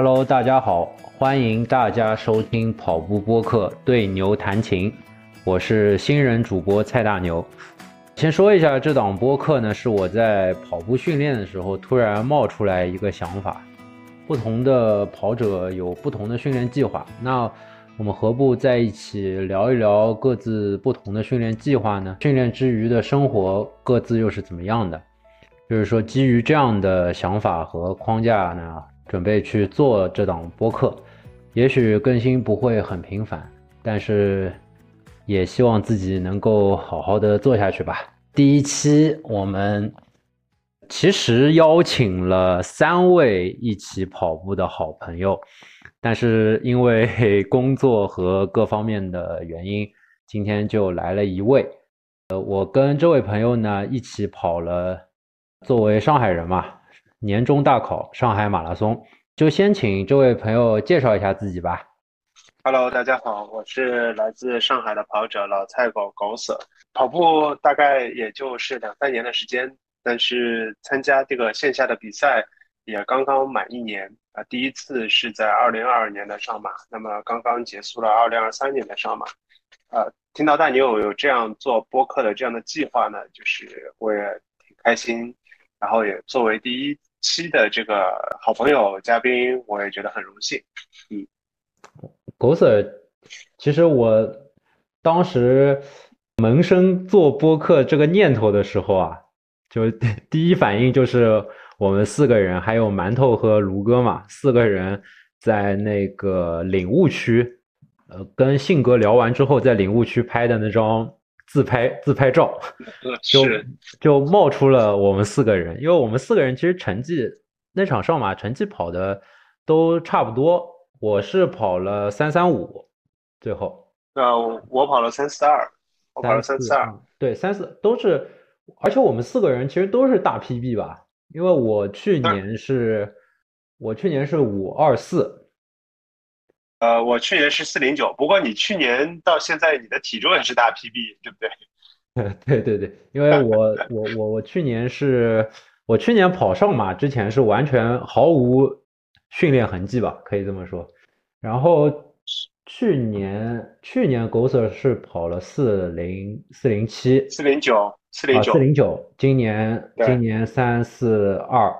Hello，大家好，欢迎大家收听跑步播客《对牛弹琴》，我是新人主播蔡大牛。先说一下，这档播客呢，是我在跑步训练的时候突然冒出来一个想法。不同的跑者有不同的训练计划，那我们何不在一起聊一聊各自不同的训练计划呢？训练之余的生活各自又是怎么样的？就是说，基于这样的想法和框架呢，准备去做这档播客。也许更新不会很频繁，但是也希望自己能够好好的做下去吧。第一期我们。其实邀请了三位一起跑步的好朋友，但是因为工作和各方面的原因，今天就来了一位。呃，我跟这位朋友呢一起跑了，作为上海人嘛，年终大考上海马拉松，就先请这位朋友介绍一下自己吧。Hello，大家好，我是来自上海的跑者老蔡狗狗舍，跑步大概也就是两三年的时间。但是参加这个线下的比赛也刚刚满一年啊，第一次是在二零二二年的上马，那么刚刚结束了二零二三年的上马，呃，听到大牛有这样做播客的这样的计划呢，就是我也挺开心，然后也作为第一期的这个好朋友嘉宾，我也觉得很荣幸。嗯，狗 Sir，其实我当时萌生做播客这个念头的时候啊。就第一反应就是我们四个人，还有馒头和卢哥嘛，四个人在那个领悟区，呃，跟信哥聊完之后，在领悟区拍的那张自拍自拍照，就就冒出了我们四个人，因为我们四个人其实成绩那场上马成绩跑的都差不多，我是跑了三三五，最后，呃，我跑了三四二，我跑了三四二，对，三四都是。而且我们四个人其实都是大 PB 吧，因为我去年是，我去年是五二四，呃，我去年是四零九。不过你去年到现在你的体重也是大 PB，对不对？对对对，因为我 我我我去年是，我去年跑上马之前是完全毫无训练痕迹吧，可以这么说。然后去年去年 g o s e r 是跑了四零四零七四零九。四零九，四零九，今年今年三四二，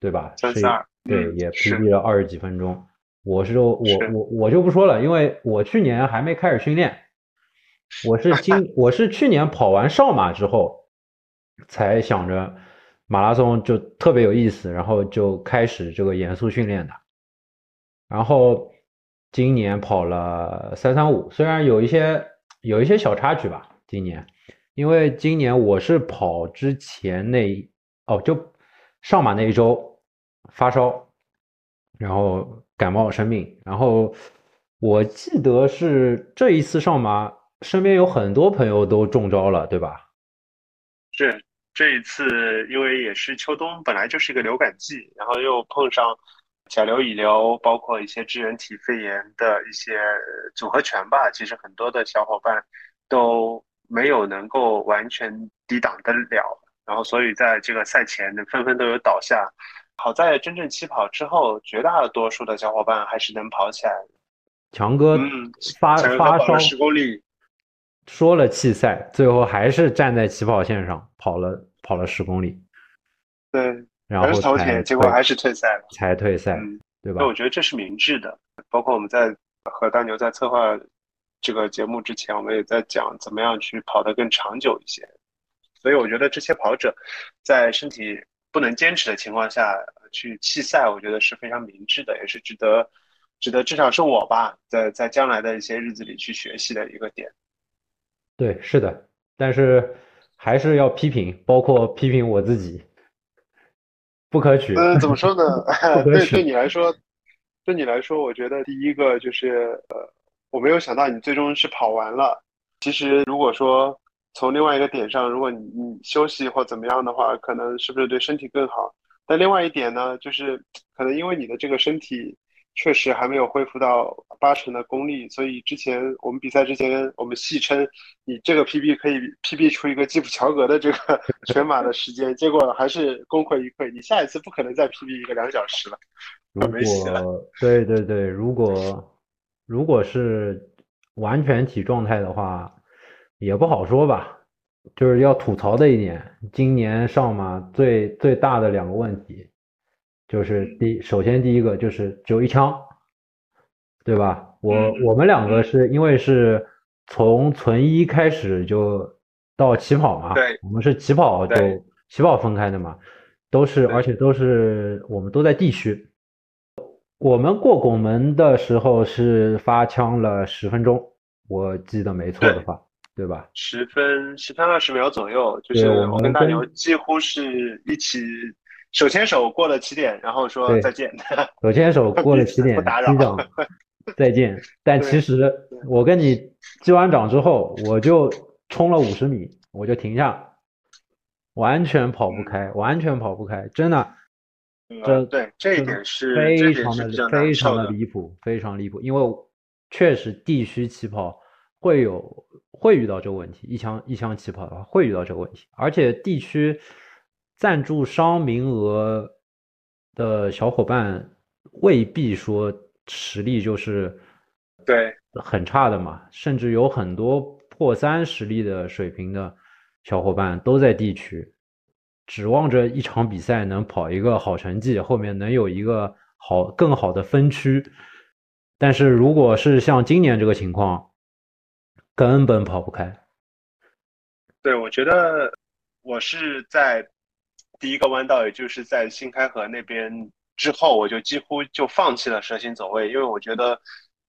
对吧？三四二，对，也 PB 了二十几分钟。我是我我我就不说了，因为我去年还没开始训练，我是今 我是去年跑完上马之后，才想着马拉松就特别有意思，然后就开始这个严肃训练的。然后今年跑了三三五，虽然有一些有一些小插曲吧，今年。因为今年我是跑之前那哦，就上马那一周发烧，然后感冒生病，然后我记得是这一次上马，身边有很多朋友都中招了，对吧？是这一次，因为也是秋冬，本来就是一个流感季，然后又碰上甲流、乙流，包括一些支原体肺炎的一些组合拳吧，其实很多的小伙伴都。没有能够完全抵挡得了，然后所以在这个赛前呢，纷纷都有倒下。好在真正起跑之后，绝大多数的小伙伴还是能跑起来。强哥发发烧十公里，说了弃赛，最后还是站在起跑线上跑了跑了十公里。对，然后才结果还是退赛了，才退赛，对吧？那我觉得这是明智的。包括我们在和大牛在策划。这个节目之前，我们也在讲怎么样去跑得更长久一些，所以我觉得这些跑者在身体不能坚持的情况下去弃赛，我觉得是非常明智的，也是值得值得至少是我吧，在在将来的一些日子里去学习的一个点。对，是的，但是还是要批评，包括批评我自己，不可取。嗯，怎么说呢？对，对你来说，对你来说，我觉得第一个就是呃。我没有想到你最终是跑完了。其实，如果说从另外一个点上，如果你你休息或怎么样的话，可能是不是对身体更好？但另外一点呢，就是可能因为你的这个身体确实还没有恢复到八成的功力，所以之前我们比赛之前，我们戏称你这个 PB 可以 PB 出一个基普乔格的这个 全马的时间，结果还是功亏一篑。你下一次不可能再 PB 一个两小时了。没戏了对对对，如果如果是完全体状态的话，也不好说吧。就是要吐槽的一点，今年上马最最大的两个问题，就是第首先第一个就是只有一枪，对吧？我我们两个是因为是从存一开始就到起跑嘛，对，我们是起跑就起跑分开的嘛，都是而且都是我们都在地区，我们过拱门的时候是发枪了十分钟，我记得没错的话。对吧？十分十分二十秒左右，就是我跟大牛几乎是一起手牵手过了起点，然后说再见。手牵手过了起点，击掌 再见。但其实我跟你击完掌之后，我就冲了五十米，我就停下，完全跑不开，完全跑不开，真的。这对这一点是非常的非常的离谱，非常离谱，因为确实地区起跑会有。会遇到这个问题，一枪一枪起跑的话会遇到这个问题，而且地区赞助商名额的小伙伴未必说实力就是对很差的嘛，甚至有很多破三实力的水平的小伙伴都在地区，指望着一场比赛能跑一个好成绩，后面能有一个好更好的分区，但是如果是像今年这个情况。根本跑不开。对，我觉得我是在第一个弯道，也就是在新开河那边之后，我就几乎就放弃了蛇形走位，因为我觉得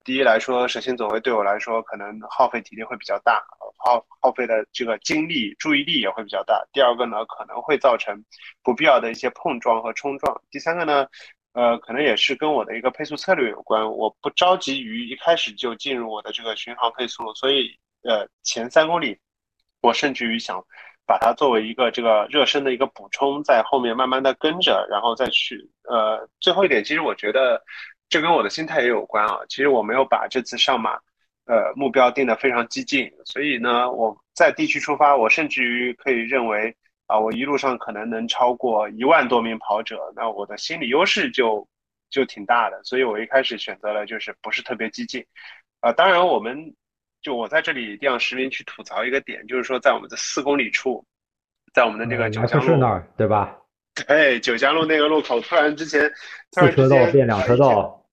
第一来说，蛇形走位对我来说可能耗费体力会比较大，耗耗费的这个精力、注意力也会比较大。第二个呢，可能会造成不必要的一些碰撞和冲撞。第三个呢，呃，可能也是跟我的一个配速策略有关，我不着急于一开始就进入我的这个巡航配速，所以呃前三公里，我甚至于想把它作为一个这个热身的一个补充，在后面慢慢的跟着，然后再去呃最后一点，其实我觉得这跟我的心态也有关啊。其实我没有把这次上马呃目标定的非常激进，所以呢我在地区出发，我甚至于可以认为。啊，我一路上可能能超过一万多名跑者，那我的心理优势就就挺大的，所以我一开始选择了就是不是特别激进。啊，当然我们就我在这里一定要实名去吐槽一个点，就是说在我们的四公里处，在我们的那个九江路那儿，对吧？对，九江路那个路口，突然之前四车道变两车道，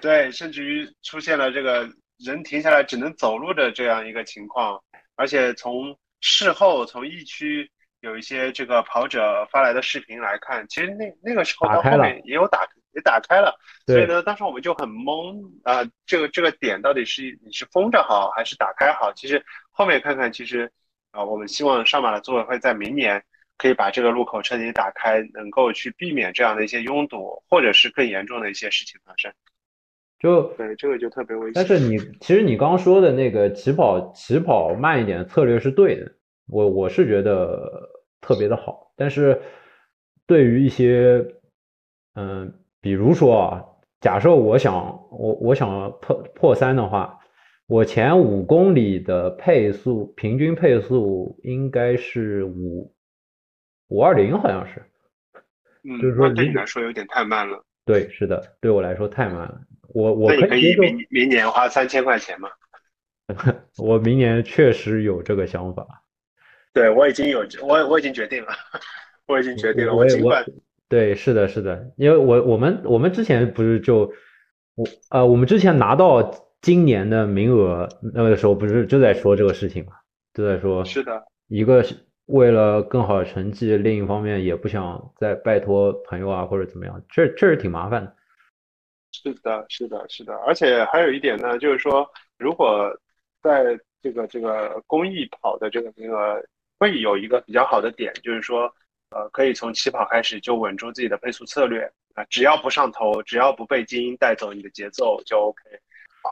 对，甚至于出现了这个人停下来只能走路的这样一个情况，而且从事后从疫区。有一些这个跑者发来的视频来看，其实那那个时候到后面也有打也打开了，所以呢，当时我们就很懵啊，这个这个点到底是你是封着好还是打开好？其实后面看看，其实啊，我们希望上马的组委会在明年可以把这个路口彻底打开，能够去避免这样的一些拥堵或者是更严重的一些事情发生。就对这个就特别危险。但是你其实你刚刚说的那个起跑起跑慢一点的策略是对的。我我是觉得特别的好，但是对于一些，嗯，比如说啊，假设我想我我想破破三的话，我前五公里的配速平均配速应该是五五二零，好像是，嗯，就是说对你来说有点太慢了。对，是的，对我来说太慢了。我我可以明明年花三千块钱吗？我明年确实有这个想法。对，我已经有，我 我已经决定了，我已经决定了。我尽管对，是的，是的，因为我我们我们之前不是就我呃，我们之前拿到今年的名额那个时候，不是就在说这个事情嘛，就在说，是的，一个是为了更好的成绩，另一方面也不想再拜托朋友啊或者怎么样，确确实挺麻烦的。是的，是的，是的，而且还有一点呢，就是说，如果在这个这个公益跑的这个名额。会有一个比较好的点，就是说，呃，可以从起跑开始就稳住自己的配速策略啊，只要不上头，只要不被精英带走你的节奏就 OK，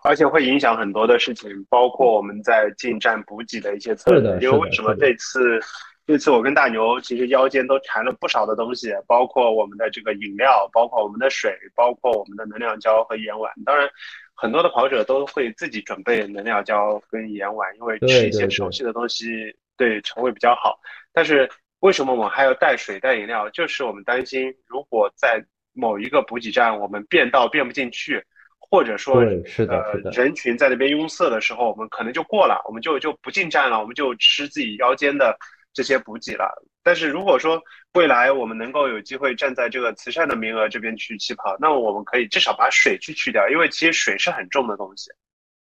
而且会影响很多的事情，包括我们在进站补给的一些策略。因为为什么这次，这次我跟大牛其实腰间都缠了不少的东西，包括我们的这个饮料，包括我们的水，包括我们的能量胶和盐丸。当然，很多的跑者都会自己准备能量胶跟盐丸，因为吃一些熟悉的东西。对肠胃比较好，但是为什么我们还要带水带饮料？就是我们担心，如果在某一个补给站我们变道变不进去，或者说，是的，呃是的，人群在那边拥塞的时候，我们可能就过了，我们就就不进站了，我们就吃自己腰间的这些补给了。但是如果说未来我们能够有机会站在这个慈善的名额这边去起跑，那我们可以至少把水去去掉，因为其实水是很重的东西。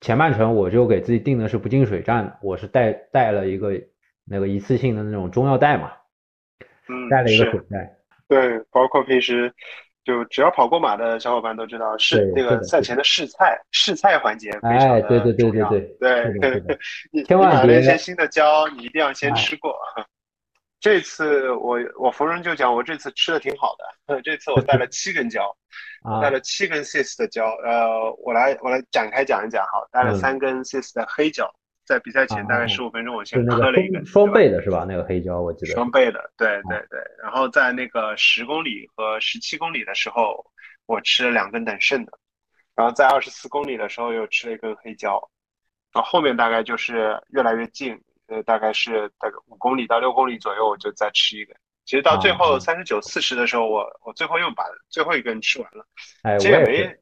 前半程我就给自己定的是不进水站，我是带带了一个那个一次性的那种中药袋嘛，嗯，带了一个是水袋。对，包括平时就只要跑过马的小伙伴都知道，是这个赛前的试菜试菜环节非常哎，的对对对重要。对 你千万别你买了一些新的胶，你一定要先哎吃过。这次我我逢人就讲，我这次吃的挺好的。这次我带了七根胶，啊带了七根 sis 的胶。呃，我来我来展开讲一讲哈，带了嗯三根 sis 的黑胶，在比赛前大概啊十五分钟，我先那个磕了一个双双倍的是吧？那个黑胶我记得。双倍的，对对对。然后在那个十公里和十七公里的时候，我吃了两根等渗的，然后在二十四公里的时候又吃了一根黑胶，然后后面大概就是越来越近，呃，大概是大概五公里到六公里左右，我就再吃一根。其实到最啊后啊三十九、四十的时候，我我最后又把最后一根吃完了。哎，我其实也没。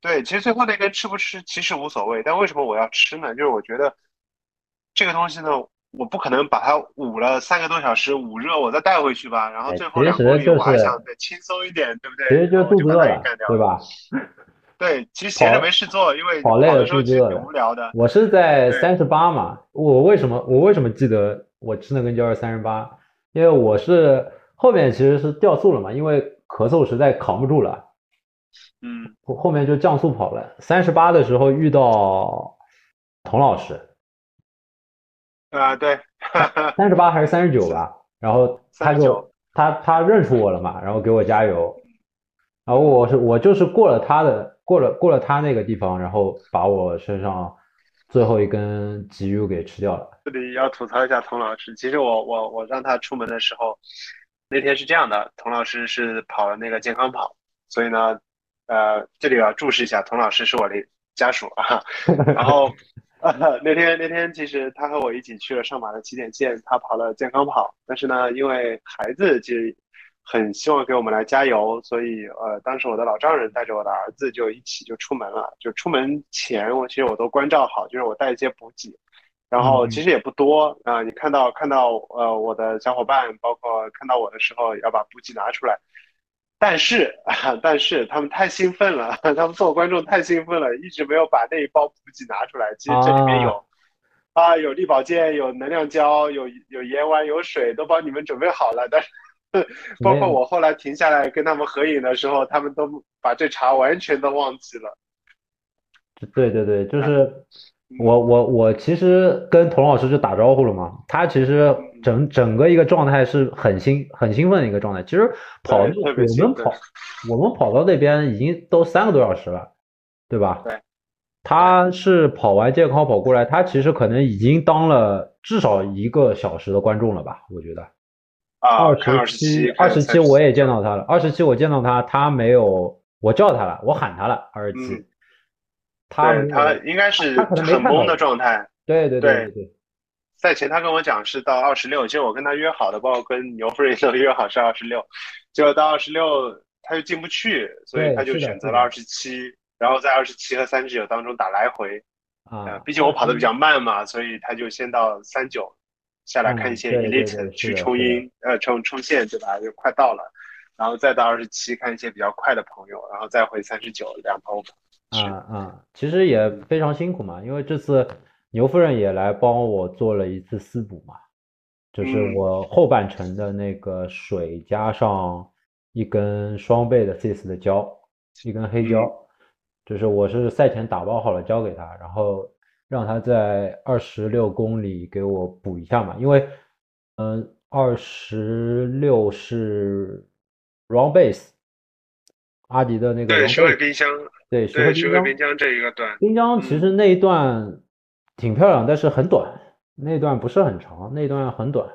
对，其实最后那根吃不吃其实无所谓，但为什么我要吃呢？就是我觉得这个东西呢，我不可能把它捂了三个多小时捂热，我再带回去吧。然后哎最后两公里就我还想再轻松一点，对不对？其实就然后我就把肚子饿了对吧？对，其实闲着没事做，因为跑累了的肚子饿了无聊的。我是在对三十八嘛，我为什么我为什么记得我吃那根胶是三十八？因为我是后面其实是掉速了嘛，因为咳嗽实在扛不住了，嗯，后后面就降速跑了。三十八的时候遇到童老师，啊，对，三十八还是三十九吧，然后他就他他认出我了嘛，然后给我加油，然后我是我就是过了他的过了过了他那个地方，然后把我身上最后一根急油给吃掉了。这里要吐槽一下童老师。其实我我我让他出门的时候，那天是这样的，童老师是跑了那个健康跑，所以呢，呃，这里要注释一下，童老师是我的家属啊。然后，呃，那天那天其实他和我一起去了上马的起点线，他跑了健康跑，但是呢，因为孩子其实很希望给我们来加油，所以呃，当时我的老丈人带着我的儿子就一起就出门了。就出门前，我其实我都关照好，就是我带一些补给。然后其实也不多啊、你看到看到呃我的小伙伴，包括看到我的时候，要把补给拿出来。但是啊，但是他们太兴奋了，他们做观众太兴奋了，一直没有把那一包补给拿出来。其实这里面有啊，有力保健，有能量胶，有有盐丸，有水，都帮你们准备好了。但 是包括我后来停下来跟他们合影的时候，他们都把这茬完全都忘记了。对对对，就是我我我其实跟童老师就打招呼了嘛，他其实整整个一个状态是很兴很兴奋的一个状态。其实跑我们跑我们跑到那边已经都三个多小时了，对吧？对。他是跑完健康跑过来，他其实可能已经当了至少一个小时的观众了吧？我觉得。啊，二十十七，二十七我也见到他了，二十七我见到他，他没有，我叫他了，我喊他了，二十七嗯，他他应该是很懵的状态。对对对对赛前他跟我讲是到二十六，其实我跟他约好的，包括跟牛夫人 都约好是二十六，结果到二十六他又进不去，所以他就选择了二十七，然后在二十七和三十九当中打来回。呃，啊，毕竟我跑得比较慢嘛，所以他就先到三九下来看一些 elite 对去冲音，呃，冲冲线对吧？就快到了，然后再到二十七看一些比较快的朋友，然后再回三十九两头是啊啊，其实也非常辛苦嘛，因为这次牛夫人也来帮我做了一次私补嘛，就是嗯。我后半程的那个水加上一根双倍的 CIS 的胶，一根黑胶，就是我是赛前打包好了交给他，然后让他在二十六公里给我补一下嘛，因为嗯二十六是 Run Base，阿迪的那个对尾冰箱，对，石河对，水尾滨江。滨江这一个段，滨江其嗯实那一段挺漂亮，但是很短，那段不是很长，那段很短。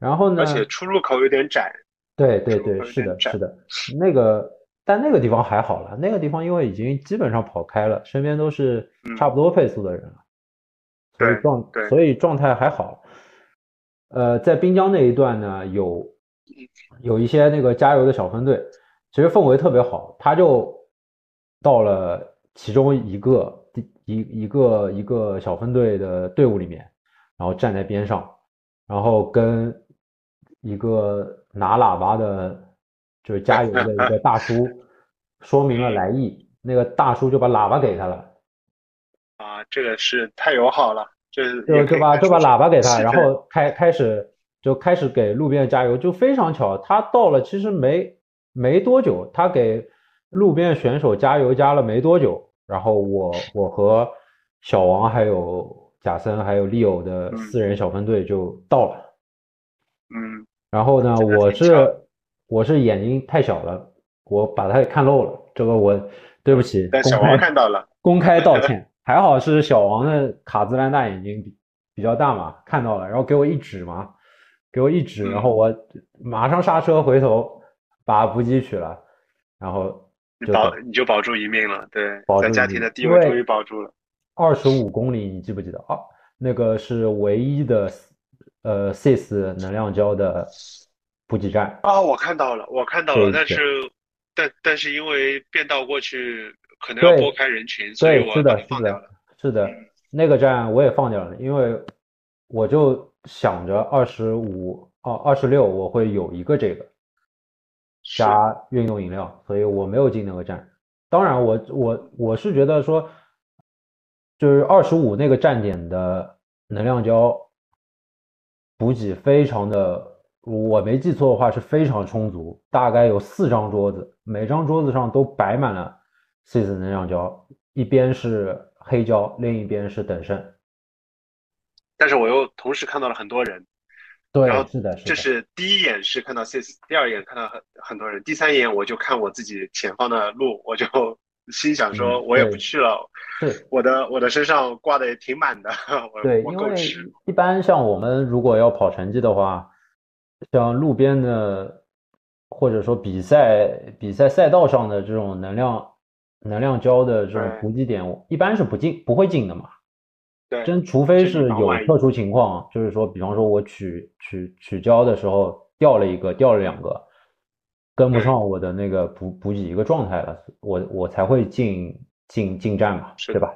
然后呢而，且出入口有点窄，对对对，是的，是的，那个但那个地方还好了，那个地方因为已经基本上跑开了，身边都是嗯差不多配速的人了，所以状所以状态还好。呃，在滨江那一段呢，有有一些那个加油的小分队，其实氛围特别好，他就到了其中一个一一个一个小分队的队伍里面，然后站在边上，然后跟一个拿喇叭的，就是加油的一个大叔 说明了来意，那个大叔就把喇叭给他了。啊，这个是太友好了，就就就把就把喇叭给他，然后开开始就开始给路边加油，就非常巧，他到了其实没没多久，他给路边选手加油加了没多久，然后我我和小王还有贾森还有利欧的四人小分队就到了，嗯，然后呢，我是我是眼睛太小了，我把他给看漏了，这个我对不起，但小王看到了，公开道歉。还好是小王的卡姿兰大眼睛比比较大嘛，看到了，然后给我一指嘛，给我一指，然后我马上刹车回头把补给取了，然后你保你就保住一命了，对，保在家庭的地位终于保住了。二十五公里，你记不记得啊？那个是唯一的呃 CIS 能量胶的补给站啊，我看到了，我看到了，但是但但是因为变道过去。可能要拨开人群，所以我是的，是的，是的，那个站我也放掉了，因为我就想着二十五哦，二十六我会有一个这个加运动饮料，所以我没有进那个站。当然，我我我是觉得说，就是二十五那个站点的能量胶补给非常的，我没记错的话是非常充足，大概有四张桌子，每张桌子上都摆满了。CIS 能量胶，一边是黑胶，另一边是等渗。但是我又同时看到了很多人，对，然后是的，这是第一眼是看到 CIS，第二眼看到很很多人，第三眼我就看我自己前方的路，我就 心想说，我也不去了。是，我的我的身上挂的也挺满的。对，因为一般像我们如果要跑成绩的话，像路边的或者说比赛比赛赛道上的这种能量。能量胶的这种补给点，一般是不进不会进的嘛。对，真除非是有特殊情况，就是说，比方说我取取取胶的时候掉了一个，掉了两个，跟不上我的那个补补给一个状态了，我我才会进进进站嘛，对吧？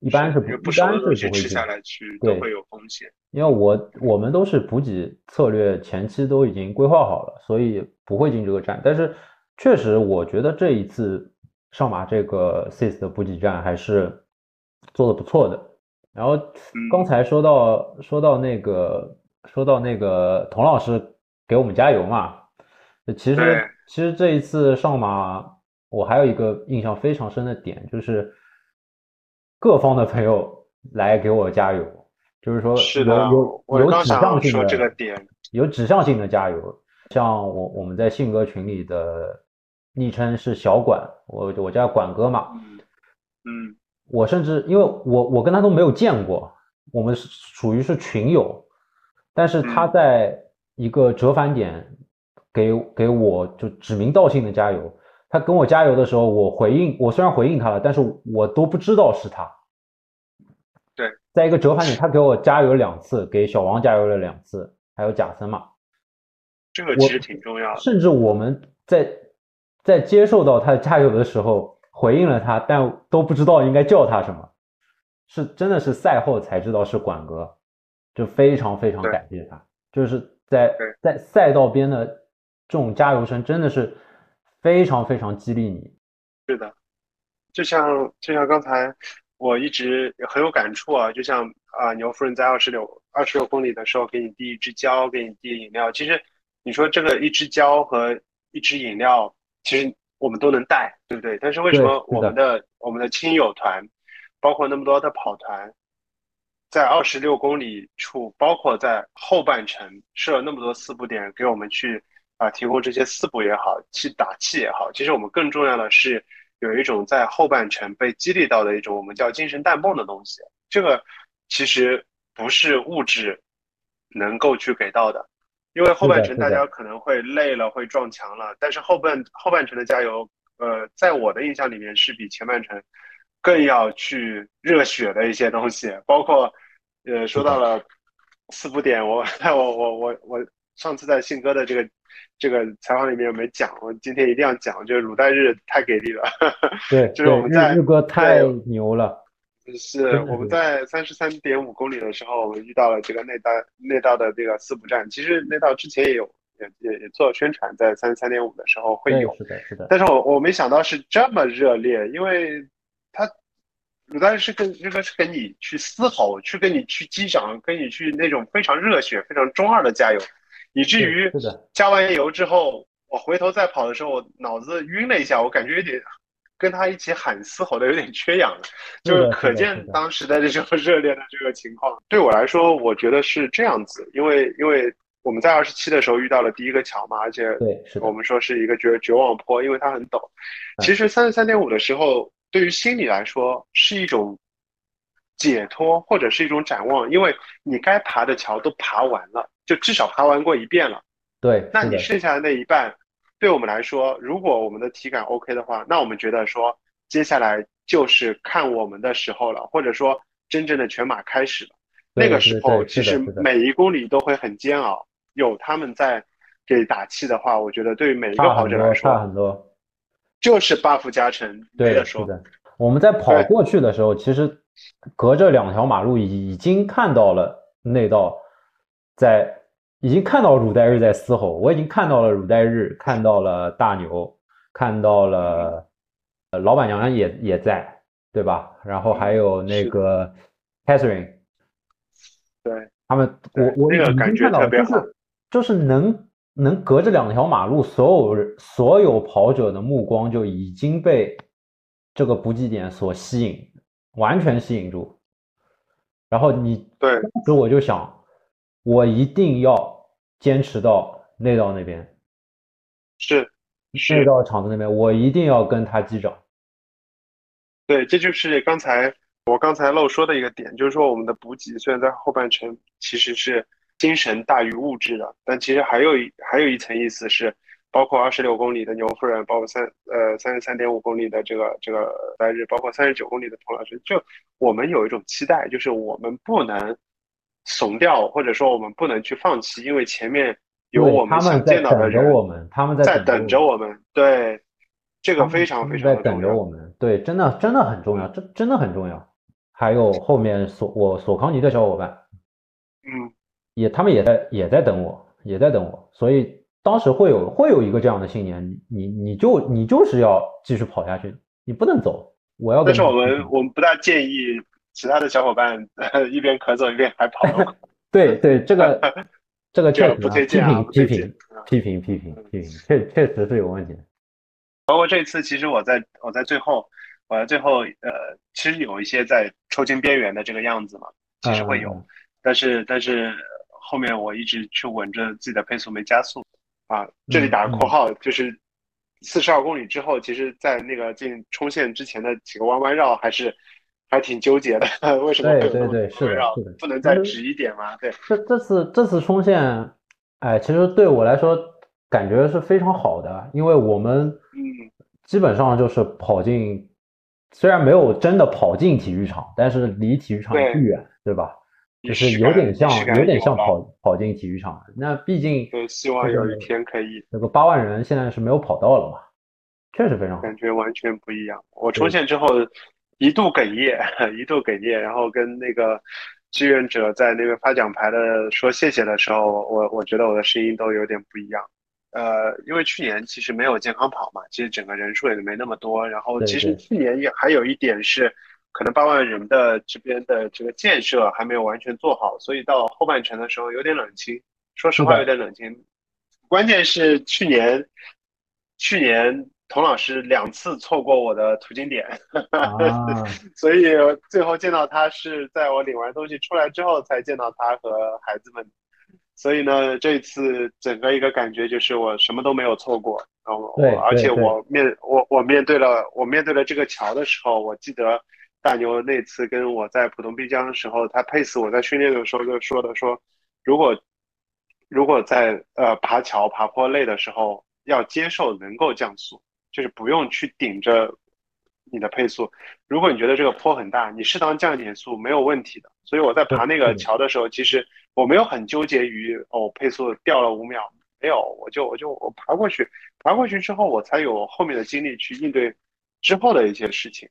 一般是不一般是不会进。下来去都会有风险。因为我我们都是补给策略前期都已经规划好了，所以不会进这个站。但是确实，我觉得这一次。上马这个 SIS 的补给站还是做的不错的。然后刚才说到说到那个说到那个童老师给我们加油嘛，其实其实这一次上马我还有一个印象非常深的点，就是各方的朋友来给我加油，就是说有有有指向性的有指向性的加油，像我我们在信鸽群里的。昵称是小管，我我叫管哥嘛。嗯，我甚至因为我我跟他都没有见过，我们是属于是群友，但是他在一个折返点给给我就指名道姓的加油。他跟我加油的时候，我回应，我虽然回应他了，但是我都不知道是他。对，在一个折返点，他给我加油两次，给小王加油了两次，还有贾森嘛。这个其实挺重要的。甚至我们在。在接受到他加油的时候，回应了他，但都不知道应该叫他什么，是真的是赛后才知道是管哥，就非常非常感谢他，就是在在赛道边的这种加油声真的是非常非常激励你。是的，就像就像刚才我一直很有感触啊，就像啊牛夫人在二十六二十六公里的时候给你递一支胶，给你递饮料，其实你说这个一支胶和一支饮料。其实我们都能带，对不对？但是为什么我们的我们的亲友团，包括那么多的跑团，在二十六公里处，包括在后半程设了那么多四步点给我们去啊提供这些四步也好，去打气也好。其实我们更重要的是有一种在后半程被激励到的一种我们叫精神弹泵的东西。这个其实不是物质能够去给到的。因为后半程大家可能会累了，会撞墙了，但是后半后半程的加油，呃，在我的印象里面是比前半程更要去热血的一些东西，包括，呃，说到了四补点，我 我我我我上次在信哥的这个这个采访里面没讲，我今天一定要讲，就是鲁代日太给力了。对，就是我们在日哥太牛了。是我们在三十三点五公里的时候，我们遇到了这个内道内道的这个四补站。其实内道之前也有也也也做宣传，在三十三点五的时候会有，是的，是的。但是我我没想到是这么热烈，因为他鲁代日是跟这个是跟你去嘶吼，去跟你去击掌，跟你去那种非常热血、非常中二的加油。以至于加完油之后，我回头再跑的时候，我脑子晕了一下，我感觉有点跟他一起喊嘶吼的有点缺氧了，就是可见当时的这种 热烈的这个情况。对我来说，我觉得是这样子，因为因为我们在二十七的时候遇到了第一个桥嘛，而且我们说是一个绝绝望坡，因为它很陡。其实三十三点五的时候，对于心理来说是一种解脱或者是一种展望，因为你该爬的桥都爬完了。就至少爬完过一遍了，对。那你剩下的那一半，对我们来说，如果我们的体感 OK 的话，那我们觉得说，接下来就是看我们的时候了，或者说真正的全马开始了。那个时候，其实每一公里都会很煎熬，有他们在给打气的话，我觉得对于每一个跑者来说，差很多，就是 buff 加成。对的，说的。我们在跑过去的时候，其实隔着两条马路已经看到了那道在。已经看到乳代日在嘶吼，我已经看到了乳代日，看到了大牛，看到了呃老板娘也也在，对吧？然后还有那个 Catherine，对他们，我我已经看到，就是就是能能隔着两条马路，所有所有跑者的目光就已经被这个补给点所吸引，完全吸引住。然后你对，当时我就想。我一定要坚持到内道那边，是内道场子那边，我一定要跟他击掌。对，这就是刚才我刚才漏说的一个点，就是说我们的补给虽然在后半程其实是精神大于物质的，但其实还有一还有一层意思是，包括二十六公里的牛夫人，包括三呃三十三点五公里的这个这个白日，包括三十九公里的童老师，就我们有一种期待，就是我们不能。怂掉，或者说我们不能去放弃，因为前面有我们想见到的人，他们在等着我们。对，这个非常非常在等着我们。对，真的真的很重要，这真的很重要。还有后面索我索康尼的小伙伴，嗯，也他们也在也在等我，也在等我。所以当时会有会有一个这样的信念，你你就你就是要继续跑下去，你不能走。我要。但是我们我们不大建议。其他的小伙伴 一边咳嗽一边还跑，对对，这个 这个确实不推荐啊，批评批评批评批评，确确实是有问题。包括这次，其实我在我在最后，我在最后呃，其实有一些在抽筋边缘的这个样子嘛，其实会有，但是但是后面我一直去稳着自己的配速没加速啊。这里打个括号，就是四十二公里之后，其实在那个进冲线之前的几个弯弯绕还是。还挺纠结的，为什么？对对对，是的，是的，不能再直一点吗？对，这这次这次冲线，哎，其实对我来说感觉是非常好的，因为我们嗯，基本上就是跑进，虽然没有真的跑进体育场，但是离体育场不远，对吧？就是有点像，有点像跑跑进体育场。那毕竟，希望有一天可以。那个八万人现在是没有跑到了嘛？确实非常好，感觉完全不一样。我冲线之后。一度哽咽，一度哽咽，然后跟那个志愿者在那个发奖牌的说谢谢的时候，我我觉得我的声音都有点不一样。呃，因为去年其实没有健康跑嘛，其实整个人数也没那么多。然后其实去年也还有一点是，可能八万人的这边的这个建设还没有完全做好，所以到后半程的时候有点冷清。说实话有点冷清。关键是去年，去年。童老师两次错过我的途经点，所以最后见到他是在我领完东西出来之后才见到他和孩子们。所以呢，这次整个一个感觉就是我什么都没有错过。然后我，而且我面我我面对了我面对了这个桥的时候，我记得大牛那次跟我在浦东滨江的时候，他配死我在训练的时候就说的说，如果如果在呃爬桥爬坡累的时候，要接受能够降速。就是不用去顶着你的配速，如果你觉得这个坡很大，你适当降一点速没有问题的。所以我在爬那个桥的时候，其实我我没有很纠结于哦配速掉了五秒，没有，我就我就我爬过去，爬过去之后，我才有后面的精力去应对之后的一些事情。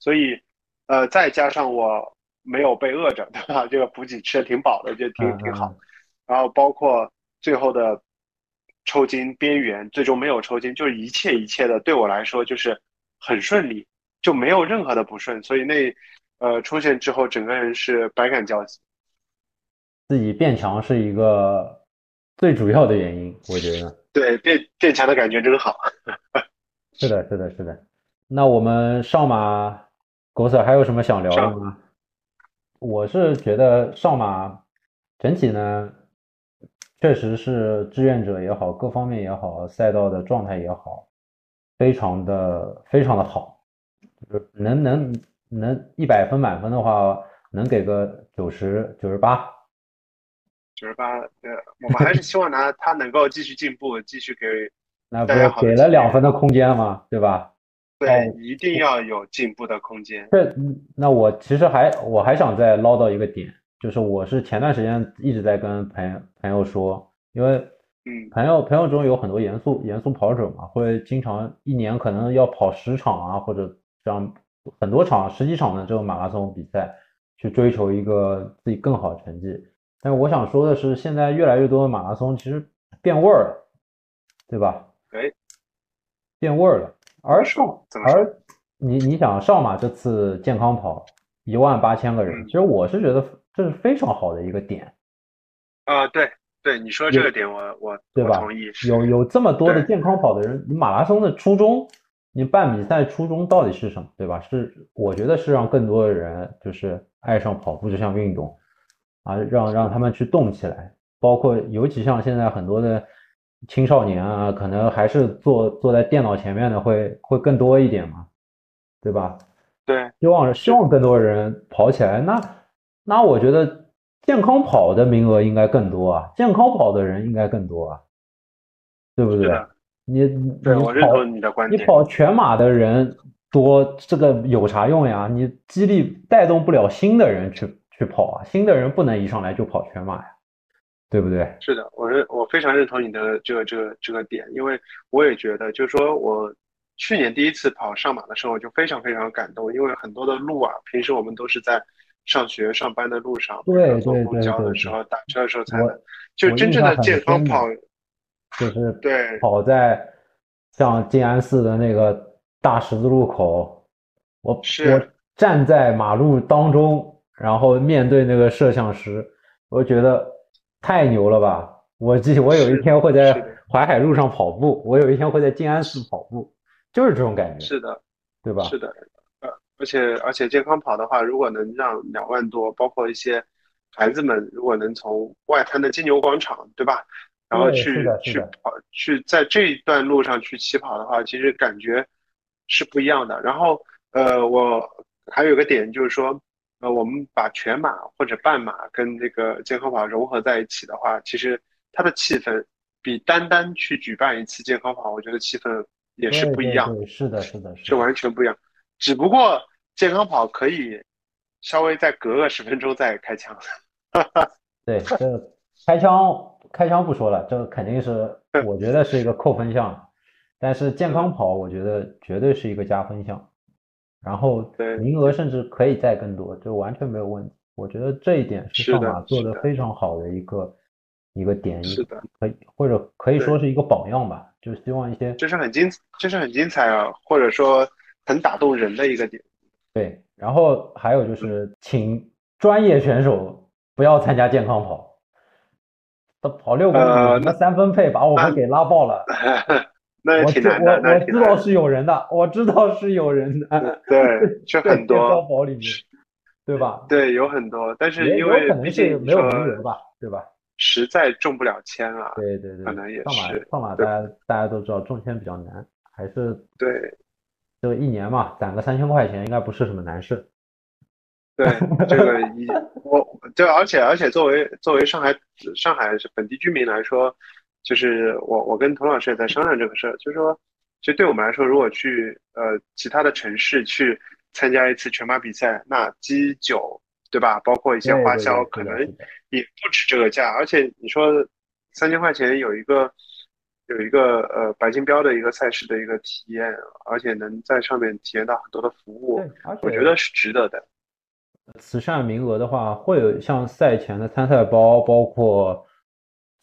所以，呃，再加上我没有被饿着，对吧？这个补给吃的挺饱的，就挺挺好。然后包括最后的抽筋边缘，最终没有抽筋，就是一切一切的对我来说就是很顺利，就没有任何的不顺。所以那呃出现之后，整个人是百感交集。自己变强是一个最主要的原因，我觉得。对，变变强的感觉真好。是的，是的，是的。那我们上马，狗 Sir 还有什么想聊的吗？我是觉得上马整体呢，确实是志愿者也好，各方面也好，赛道的状态也好，非常的非常的好。就是能能能一百分满分的话，能给个九十九十八。九十八，呃，我们还是希望拿他能够继续进步，继续给 那不是给了两分的空间吗？对吧？对，一定要有进步的空间。这，那我其实还我还想再唠叨一个点，就是我是前段时间一直在跟朋友朋友说，因为嗯，朋友朋友中有很多严肃严肃跑者嘛，会经常一年可能要跑十场啊，或者这样很多场十几场的这种马拉松比赛，去追求一个自己更好的成绩。但是我想说的是，现在越来越多的马拉松其实变味儿了，对吧？哎，变味儿了。而上而你你想上马这次健康跑一万八千个人，其实我是觉得这是非常好的一个点。啊，对对，你说这个点我我对吧？同意。有有这么多的健康跑的人，你马拉松的初衷，你办比赛初衷到底是什么？对吧？是我觉得是让更多的人就是爱上跑步这项运动。啊，让让他们去动起来，包括尤其像现在很多的青少年啊，可能还是坐坐在电脑前面的会会更多一点嘛，对吧？对，希望希望更多人跑起来。那那我觉得健康跑的名额应该更多啊，健康跑的人应该更多啊，对不对？你对我认同你的观点。你跑全马的人多，这个有啥用呀？你激励带动不了新的人去。去跑啊！新的人不能一上来就跑全马呀，对不对？是的，我认我非常认同你的这个这个这个点，因为我也觉得，就是说我去年第一次跑上马的时候，就非常非常感动，因为很多的路啊，平时我们都是在上学上班的路上，对坐公交的时候、打车的时候才能，就真正的健康跑，就是对跑在像静安寺的那个大十字路口，我我站在马路当中。然后面对那个摄像师，我觉得太牛了吧！我记我有一天会在淮海路上跑步，我有一天会在静安寺跑步，就是这种感觉。是的，对吧？是的，呃，而且而且健康跑的话，如果能让两万多，包括一些孩子们，如果能从外滩的金牛广场，对吧？然后去去跑，去在这一段路上去起跑的话，其实感觉是不一样的。然后，呃，我还有个点就是说。呃，我们把全马或者半马跟这个健康跑融合在一起的话，其实它的气氛比单单去举办一次健康跑，我觉得气氛也是不一样。是的，是的，是完全不一样。只不过健康跑可以稍微再隔个十分钟再开枪。对，这个开枪开枪不说了，这个肯定是 我觉得是一个扣分项，但是健康跑我觉得绝对是一个加分项。然后名额甚至可以再更多，就完全没有问题。我觉得这一点是上马做的非常好的一个一个点，是的，可以或者可以说是一个榜样吧。就希望一些这是很精，这是很精彩啊，或者说很打动人的一个点。对，然后还有就是，请专业选手不要参加健康跑，他跑六公里，那三分配把我们给拉爆了。那也挺难的，我我知道是有人的，我知道是有人的，对，就很多。高保里面，对吧？对，有很多，但是因为毕竟没有名额吧，对吧？实在中不了签了。对对对，可能也是。上马上马，大家大家都知道中签比较难，还是对。这个一年嘛，攒个三千块钱应该不是什么难事。对，这个一我，对，而且而且作为作为上海上海本地居民来说。就是我，我跟童老师也在商量这个事儿，就是说，其实对我们来说，如果去呃其他的城市去参加一次全马比赛，那基酒对吧？包括一些花销，可能也不止这个价。而且你说三千块钱有一个有一个呃白金标的一个赛事的一个体验，而且能在上面体验到很多的服务，我觉得是值得的。慈善名额的话，会有像赛前的参赛包，包括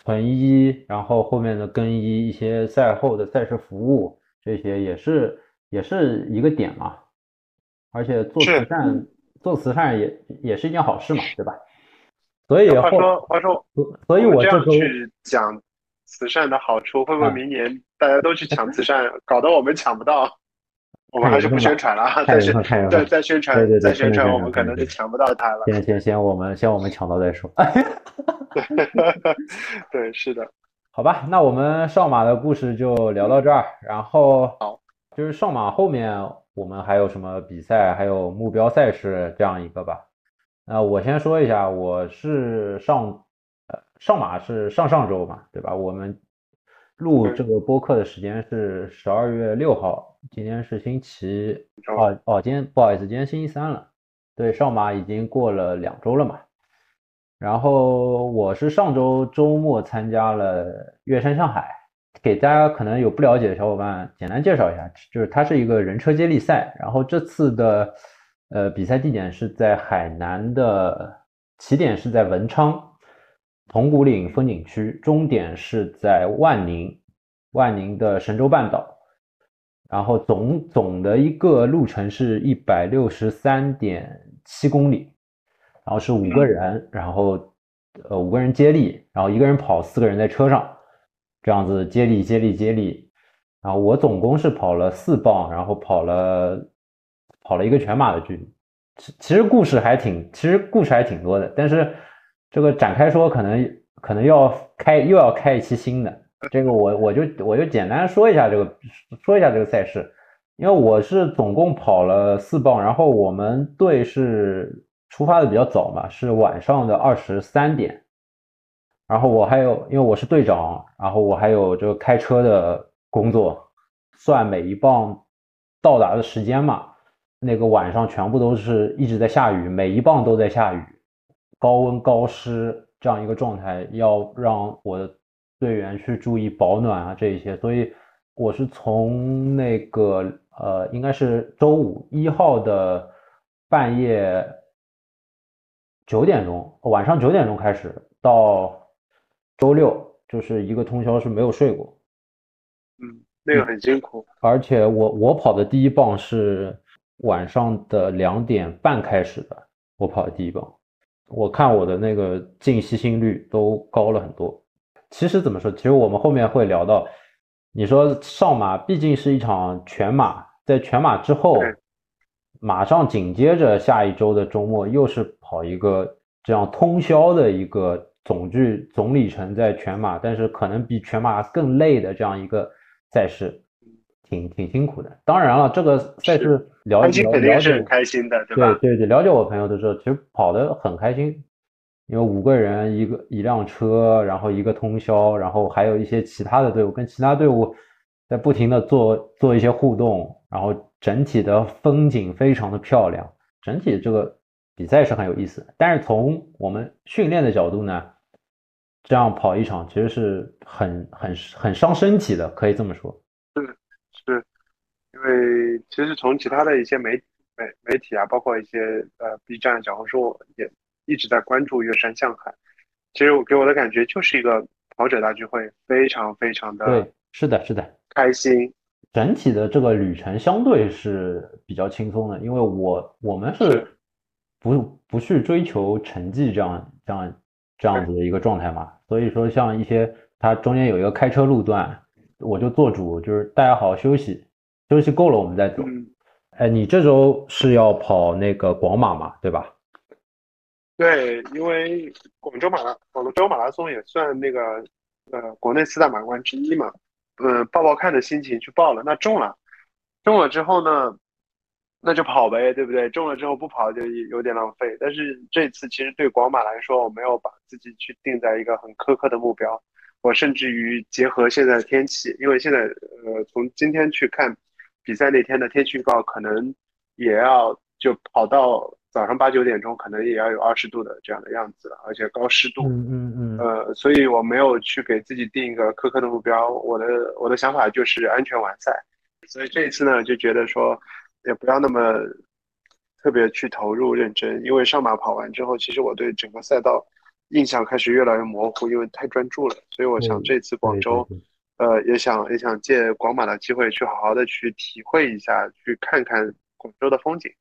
存衣，然后后面的更衣，一些赛后的赛事服务，这些也是也是一个点嘛。而且做慈善，做慈善也也是一件好事嘛，对吧？所以话说话说，所以我这样去讲慈善的好处，会不会明年大家都去抢慈善，搞得我们抢不到？我们还是不宣传了，再宣再再宣传，再宣传，我们可能就抢不到它了。先先先，我们先我们抢到再说。对，是的。好吧，那我们上马的故事就聊到这儿，然后好，就是上马后面。我们还有什么比赛？还有目标赛事这样一个吧。那我先说一下，我是上呃上马是上上周嘛，对吧？我们录这个播客的时间是十二月六号，今天是星期哦哦，今天不好意思，今天星期三了。对，上马已经过了两周了嘛。然后我是上周周末参加了月山上海。给大家可能有不了解的小伙伴简单介绍一下，就是它是一个人车接力赛，然后这次的呃比赛地点是在海南的起点是在文昌铜鼓岭风景区，终点是在万宁万宁的神州半岛，然后总总的一个路程是一百六十三点七公里，然后是五个人，然后呃五个人接力，然后一个人跑，四个人在车上。这样子接力接力接力，然后我总共是跑了四棒，然后跑了跑了一个全马的距离。其其实故事还挺，其实故事还挺多的，但是这个展开说可能可能要开又要开一期新的。这个我我就我就简单说一下这个说一下这个赛事，因为我是总共跑了四棒，然后我们队是出发的比较早嘛，是晚上的二十三点。然后我还有，因为我是队长，然后我还有这个开车的工作，算每一棒到达的时间嘛。那个晚上全部都是一直在下雨，每一棒都在下雨，高温高湿这样一个状态，要让我的队员去注意保暖啊这一些。所以我是从那个呃，应该是周五一号的半夜九点钟，晚上九点钟开始到。周六就是一个通宵是没有睡过，嗯，那个很辛苦。而且我我跑的第一棒是晚上的两点半开始的，我跑的第一棒，我看我的那个净吸心率都高了很多。其实怎么说，其实我们后面会聊到，你说上马毕竟是一场全马，在全马之后，马上紧接着下一周的周末又是跑一个这样通宵的一个。总距总里程在全马，但是可能比全马更累的这样一个赛事，挺挺辛苦的。当然了，这个赛事了解了解很开心的，对吧？对对对，了解我朋友的时候，其实跑的很开心，因为五个人一个一辆车，然后一个通宵，然后还有一些其他的队伍跟其他队伍在不停的做做一些互动，然后整体的风景非常的漂亮，整体这个。比赛是很有意思，但是从我们训练的角度呢，这样跑一场其实是很很很伤身体的，可以这么说。因为其实从其他的一些媒媒媒体啊，包括一些呃 B 站、小红书也一直在关注月山向海。其实我给我的感觉就是一个跑者大聚会，非常非常的对，是的，是的，开心。整体的这个旅程相对是比较轻松的，因为我我们是。不不去追求成绩这样这样这样子的一个状态嘛，所以说像一些它中间有一个开车路段，我就做主，就是大家好好休息，休息够了我们再走。哎，你这周是要跑那个广马嘛，对吧？对，因为广州马拉广州马拉松也算那个呃国内四大马关之一嘛，嗯，报报看的心情去报了，那中了，中了之后呢？那就跑呗，对不对？中了之后不跑就有点浪费。但是这次其实对广马来说，我没有把自己去定在一个很苛刻的目标。我甚至于结合现在的天气，因为现在呃从今天去看比赛那天的天气预报，可能也要就跑到早上八九点钟，可能也要有二十度的这样的样子了，而且高湿度。嗯嗯嗯。呃，所以我没有去给自己定一个苛刻的目标。我的我的想法就是安全完赛。所以这一次呢，就觉得说也不要那么特别去投入认真，因为上马跑完之后，其实我对整个赛道印象开始越来越模糊，因为太专注了。所以我想这次广州。呃，也想也想借广马的机会去好好的去体会一下，去看看广州的风景，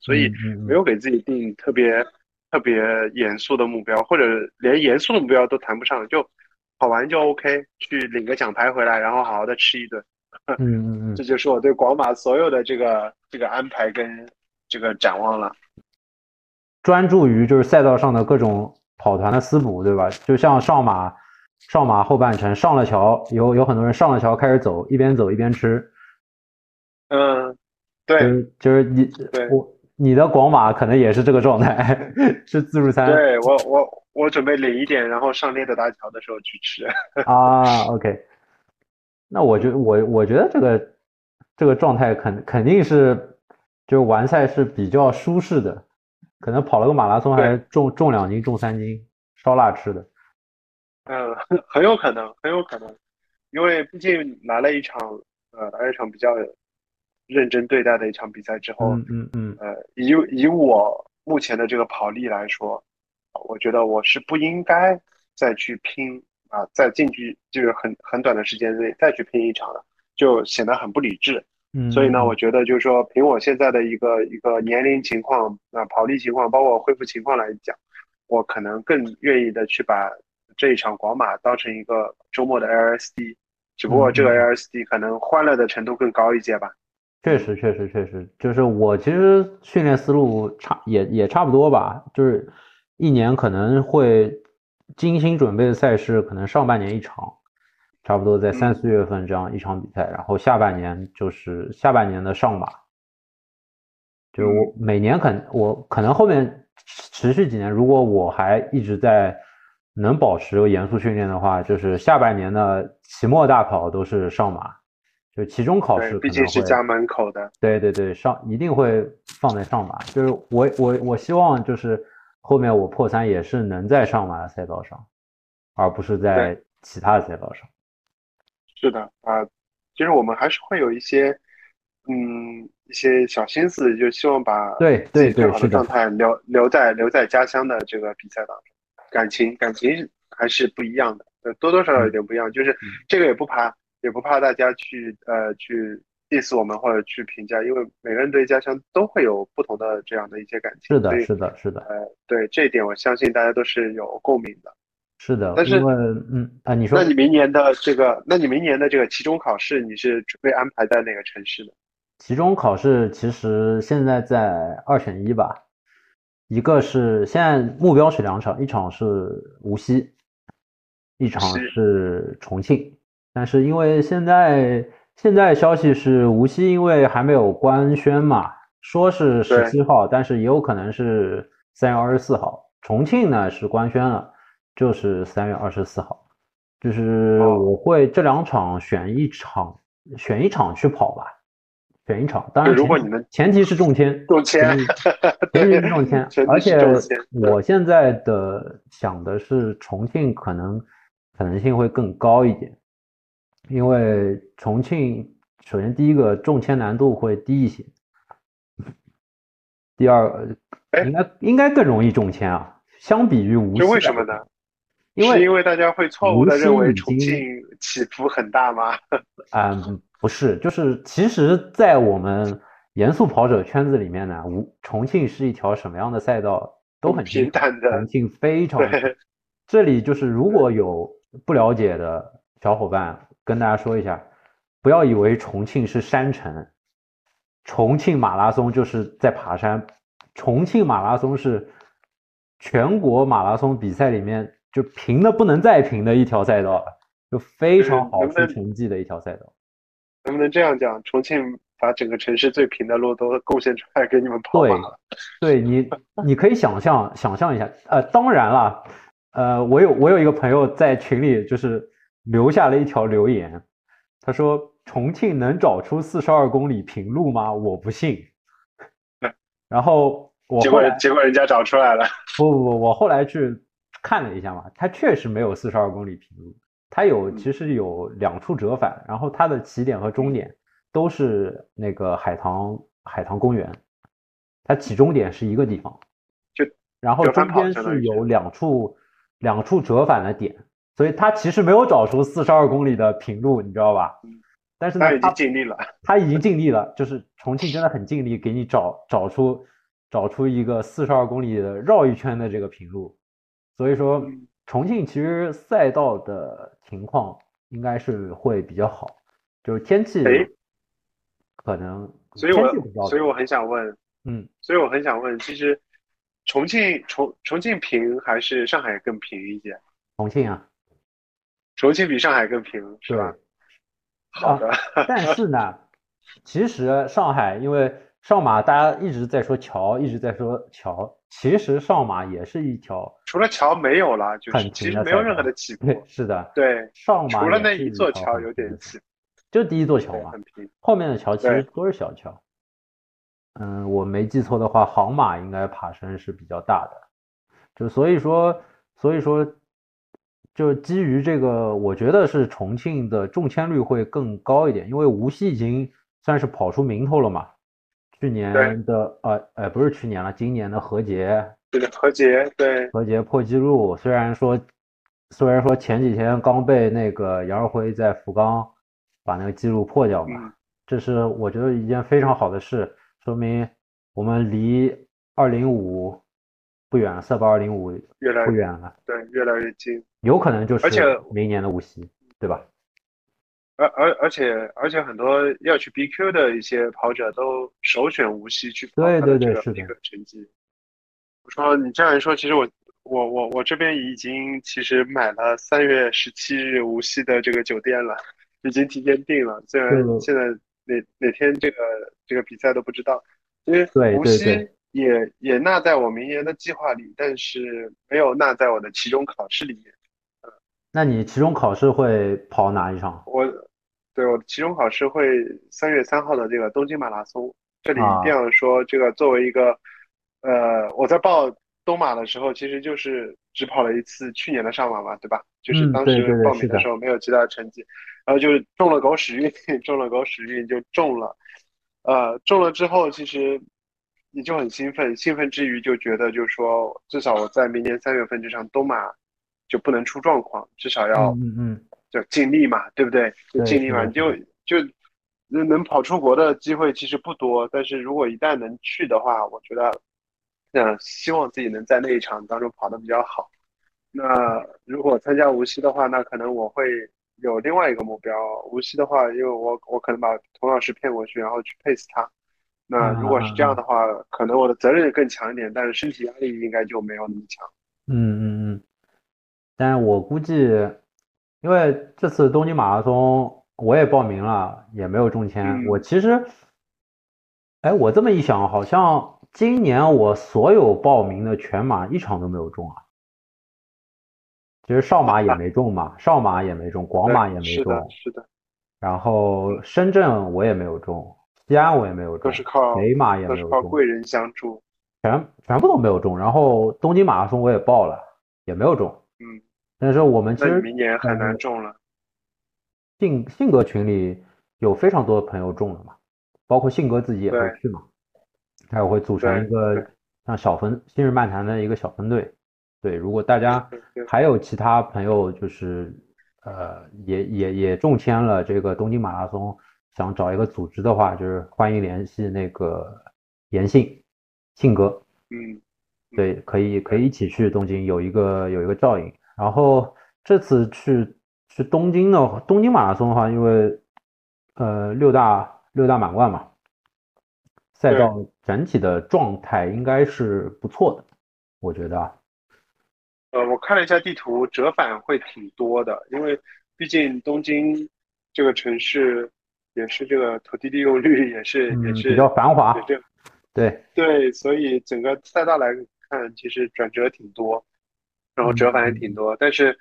所以没有给自己定特别特别严肃的目标，或者连严肃的目标都谈不上，就跑完就 OK，去领个奖牌回来，然后好好的吃一顿。嗯嗯嗯，这就是我对广马所有的这个这个安排跟这个展望了。专注于就是赛道上的各种跑团的私补，对吧？就像上马。上马后半程上了桥，有有很多人上了桥开始走，一边走一边吃。嗯，对，就是你我你的广马可能也是这个状态，是自助餐。对我我我准备领一点，然后上猎德大桥的时候去吃。啊，OK。那我觉我我觉得这个这个状态肯肯定是就是完赛是比较舒适的，可能跑了个马拉松还重重两斤重三斤烧腊吃的。嗯，很很有可能，很有可能，因为毕竟来了一场，呃，来了一场比较认真对待的一场比赛之后，嗯嗯，呃，以以我目前的这个跑力来说，我觉得我是不应该再去拼啊，在近距就是很很短的时间内再去拼一场了，就显得很不理智。嗯，所以呢，我觉得就是说，凭我现在的一个一个年龄情况啊，跑力情况，包括恢复情况来讲，我可能更愿意的去把。这一场广马当成一个周末的 LSD，只不过这个 LSD 可能欢乐的程度更高一些吧。确实，确实，确实，就是我其实训练思路差也也差不多吧，就是一年可能会精心准备的赛事，可能上半年一场，差不多在三四月份这样一场比赛，然后下半年就是下半年的上马，就是我每年可能我可能后面持续几年，如果我还一直在。能保持严肃训练的话，就是下半年的期末大考都是上马，就期中考试毕竟是家门口的。对对对，上一定会放在上马。就是我我我希望就是后面我破三也是能在上马的赛道上，而不是在其他的赛道上。是的啊，其实我们还是会有一些嗯一些小心思，就希望把对对对好的状态留留在留在家乡的这个比赛当中。感情感情还是不一样的，呃，多多少少有点不一样。就是这个也不怕，也不怕大家去呃去 diss 我们或者去评价，因为每个人对家乡都会有不同的这样的一些感情。是的，是的，是的。呃，对这一点，我相信大家都是有共鸣的。是的，但是嗯啊，你说，那你明年的这个，那你明年的这个期中考试，你是准备安排在哪个城市的？期中考试其实现在在二选一吧。一个是现在目标是两场，一场是无锡，一场是重庆。但是因为现在现在消息是无锡因为还没有官宣嘛，说是十七号，但是也有可能是三月二十四号。重庆呢是官宣了，就是三月二十四号。就是我会这两场选一场，选一场去跑吧。选一场，当然，如果你们前提是中签，中签，前提是中签，而且我现在的想的是重庆可能可能性会更高一点，因为重庆首先第一个中签难度会低一些，第二应该应该更容易中签啊，相比于无锡，为什么呢？因为因为大家会错误的认为重庆起伏很大吗？嗯。不是，就是其实，在我们严肃跑者圈子里面呢，无重庆是一条什么样的赛道都很平坦的，重庆非常。这里就是如果有不了解的小伙伴，跟大家说一下，不要以为重庆是山城，重庆马拉松就是在爬山，重庆马拉松是全国马拉松比赛里面就平的不能再平的一条赛道了，就非常好出成绩的一条赛道。能不能这样讲？重庆把整个城市最平的路都贡献出来给你们跑马了。对，你你可以想象想象一下。呃，当然了，呃，我有我有一个朋友在群里就是留下了一条留言，他说：“重庆能找出四十二公里平路吗？我不信。”然后我结果结果人家找出来了。不不不，我后来去看了一下嘛，他确实没有四十二公里平路，它有其实有两处折返，然后它的起点和终点都是那个海棠海棠公园，它起终点是一个地方，就。然后中间是有两处两处折返的点，所以它其实没有找出四十二公里的平路，你知道吧？但是呢，他已经尽力了，他已经尽力了，就是重庆真的很尽力，给你找找出找出一个四十二公里的绕一圈的这个平路，所以说重庆其实赛道的情况应该是会比较好，就是天气可能，所以我所以我很想问，嗯，所以我很想问，其实重庆重重庆平还是上海更平一些？重庆啊，重庆比上海更平是吧？好的，但是呢，其实上海因为上马，大家一直在说桥，一直在说桥，其实上马也是一条，除了桥没有了，就是其实没有任何的起 伏。是的，对，上马除了那一座桥有点起，就第一座桥嘛，后面的桥其实都是小桥。嗯，我没记错的话，杭马应该爬升是比较大的，就所以说，所以说。就基于这个，我觉得是重庆的中签率会更高一点，因为无锡已经算是跑出名头了嘛。去年的呃呃不是去年了，今年的何洁，对的何洁，对何洁破纪录。虽然说虽然说前几天刚被那个杨尔辉在福冈把那个记录破掉嘛，这是我觉得一件非常好的事，说明我们离二零五。不远了，色八二零五越来不远了，对，越来越近，有可能就是明年的无锡，对吧？而而而且而且很多要去 BQ 的一些跑者都首选无锡去跑对对对，是的，成绩。我说你这样一说，其实我我我我这边已经其实买了三月十七日无锡的这个酒店了，已经提前订了，虽然现在哪哪天这个这个比赛都不知道，因为无锡。也也纳在我明年的计划里，但是没有纳在我的期中考试里面。那你期中考试会跑哪一场？我，对，我的期中考试会三月三号的这个东京马拉松。这里一定要说，这个作为一个，呃，我在报东马的时候，其实就是只跑了一次去年的上马嘛，对吧？就是当时报名的时候没有其他成绩，然后就中了狗屎运，中了狗屎运就中了。呃，中了之后，其实。你就很兴奋，兴奋之余就觉得，就是说，至少我在明年三月份这场东马就不能出状况，至少要，嗯嗯，就尽力嘛，对不对？就尽力嘛，就就能能跑出国的机会其实不多，但是如果一旦能去的话，我觉得，嗯，希望自己能在那一场当中跑得比较好。那如果参加无锡的话，那可能我会有另外一个目标。无锡的话，因为我我可能把童老师骗过去，然后去 pace 他。那如果是这样的话，可能我的责任更强一点，但是身体压力应该就没有那么强。嗯嗯嗯。但我估计，因为这次东京马拉松我也报名了，也没有中签。我其实，哎，我这么一想，好像今年我所有报名的全马一场都没有中啊。其实少马也没中嘛，少马也没中，广马也没中。是的，是的。然后深圳我也没有中。西安我也没有中，都是靠北马也没有中，靠贵人相助，全全部都没有中。然后东京马拉松我也报了，也没有中。嗯，但是我们其实明年很难中了。信信格群里有非常多的朋友中了嘛，包括信格自己也会去嘛，他也会组成一个像小分新日漫谈的一个小分队。对，如果大家还有其他朋友就是呃也也也中签了这个东京马拉松。想找一个组织的话，就是欢迎联系那个严信信哥，嗯，对，可以可以一起去东京，有一个有一个照应。然后这次去去东京的东京马拉松的话，因为呃六大六大满贯嘛，赛道整体的状态应该是不错的，我觉得。呃，我看了一下地图，折返会挺多的，因为毕竟东京这个城市。也是这个土地利用率也是也是比较繁华，对对，所以整个赛道来看，其实转折挺多，然后折返也挺多。但是，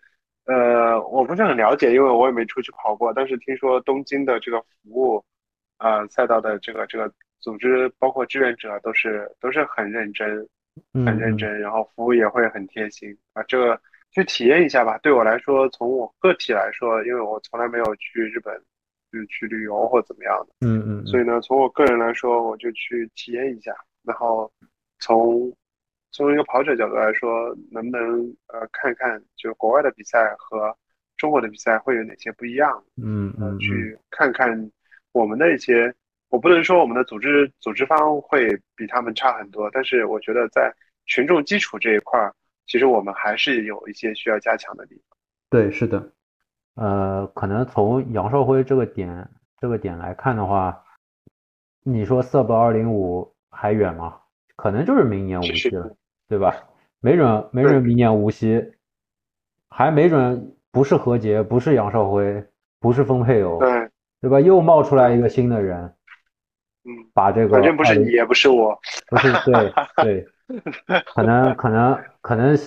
呃，我不是很了解，因为我也没出去跑过。但是听说东京的这个服务啊赛道的这个这个组织，包括志愿者都是都是很认真，很认真，然后服务也会很贴心啊。这个去体验一下吧。对我来说，从我个体来说，因为我从来没有去日本，就是去旅游或怎么样的，嗯嗯，所以呢，从我个人来说，我就去体验一下。然后从从一个跑者角度来说，能不能呃看看就国外的比赛和中国的比赛会有哪些不一样？嗯嗯，去看看我们的一些，我不能说我们的组织组织方会比他们差很多，但是我觉得在群众基础这一块儿，其实我们还是有一些需要加强的地方。对，是的，呃，可能从杨少辉这个点这个点来看的话，你说 Sub 二零五。还远吗？可能就是明年无锡了，对吧？没准没准明年无锡，还没准不是何洁，不是杨少辉，不是丰沛友，对对吧？又冒出来一个新的人，嗯，把这个反正不是你，也不是我，不是对对，可能可能可能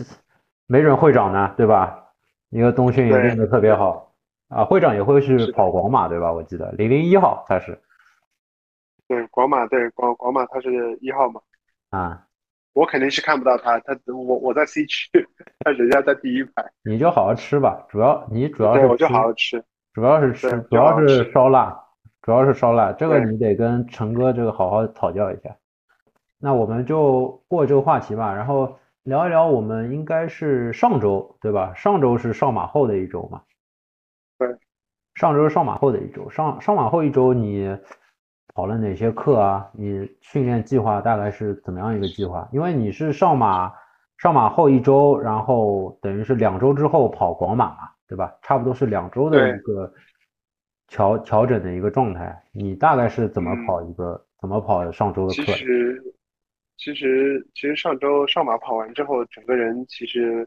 没准会长呢，对吧？一个冬训也练得特别好啊，会长也会去跑广马，对吧？我记得零零一号他是。对广马，对广广马，他是一号嘛？啊，我肯定是看不到他，他我我在 C 区，他人家在第一排。你就好好吃吧，主要你主要是我就好好吃，主要是吃，主要是烧腊，主要是烧腊，这个你得跟陈哥这个好好讨教一下。那我们就过这个话题吧，然后聊一聊我们应该是上周对吧？上周是上马后的一周嘛？对，上周是上马后的一周，上上马后一周你。跑了哪些课啊？你训练计划大概是怎么样一个计划？因为你是上马上马后一周，然后等于是两周之后跑广马嘛，对吧？差不多是两周的一个调调整的一个状态。你大概是怎么跑一个怎么跑上周的课？其实其实其实上周上马跑完之后，整个人其实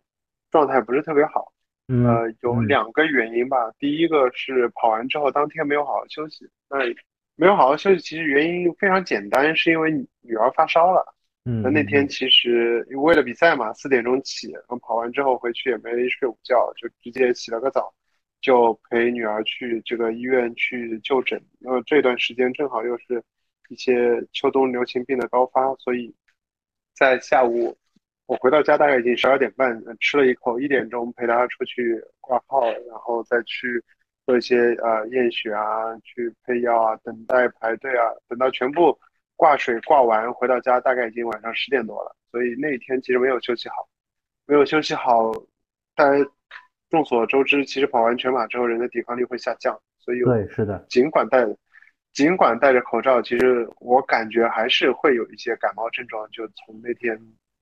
状态不是特别好。呃，有两个原因吧。第一个是跑完之后当天没有好好休息。那没有好好休息，其实原因非常简单，是因为女儿发烧了。嗯，那那天其实为了比赛嘛，四点钟起，然后跑完之后回去也没睡午觉，就直接洗了个澡，就陪女儿去这个医院去就诊。然后这段时间正好又是一些秋冬流行病的高发，所以在下午我回到家大概已经十二点半，吃了一口，一点钟陪她出去挂号，然后再去。做一些呃验血啊，去配药啊，等待排队啊，等到全部挂水挂完，回到家大概已经晚上十点多了。所以那一天其实没有休息好，没有休息好。大家众所周知，其实跑完全马之后，人的抵抗力会下降。所以对，是的。尽管戴尽管戴着口罩，其实我感觉还是会有一些感冒症状。就从那天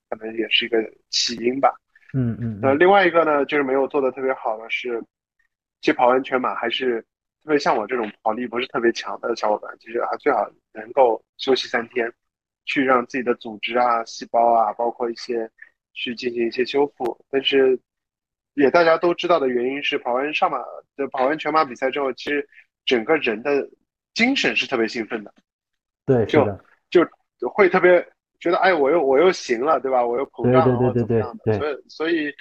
可能也是一个起因吧。嗯嗯。那另外一个呢，就是没有做的特别好的是。其实跑完全马还是特别像我这种跑力不是特别强的小伙伴，其实还最好能够休息三天，去让自己的组织啊、细胞啊，包括一些去进行一些修复。但是也大家都知道的原因是，跑完上马的跑完全马比赛之后，其实整个人的精神是特别兴奋的，对，就就会特别觉得哎，我又我又行了，对吧？我又膨胀了，怎么样的？所以所以。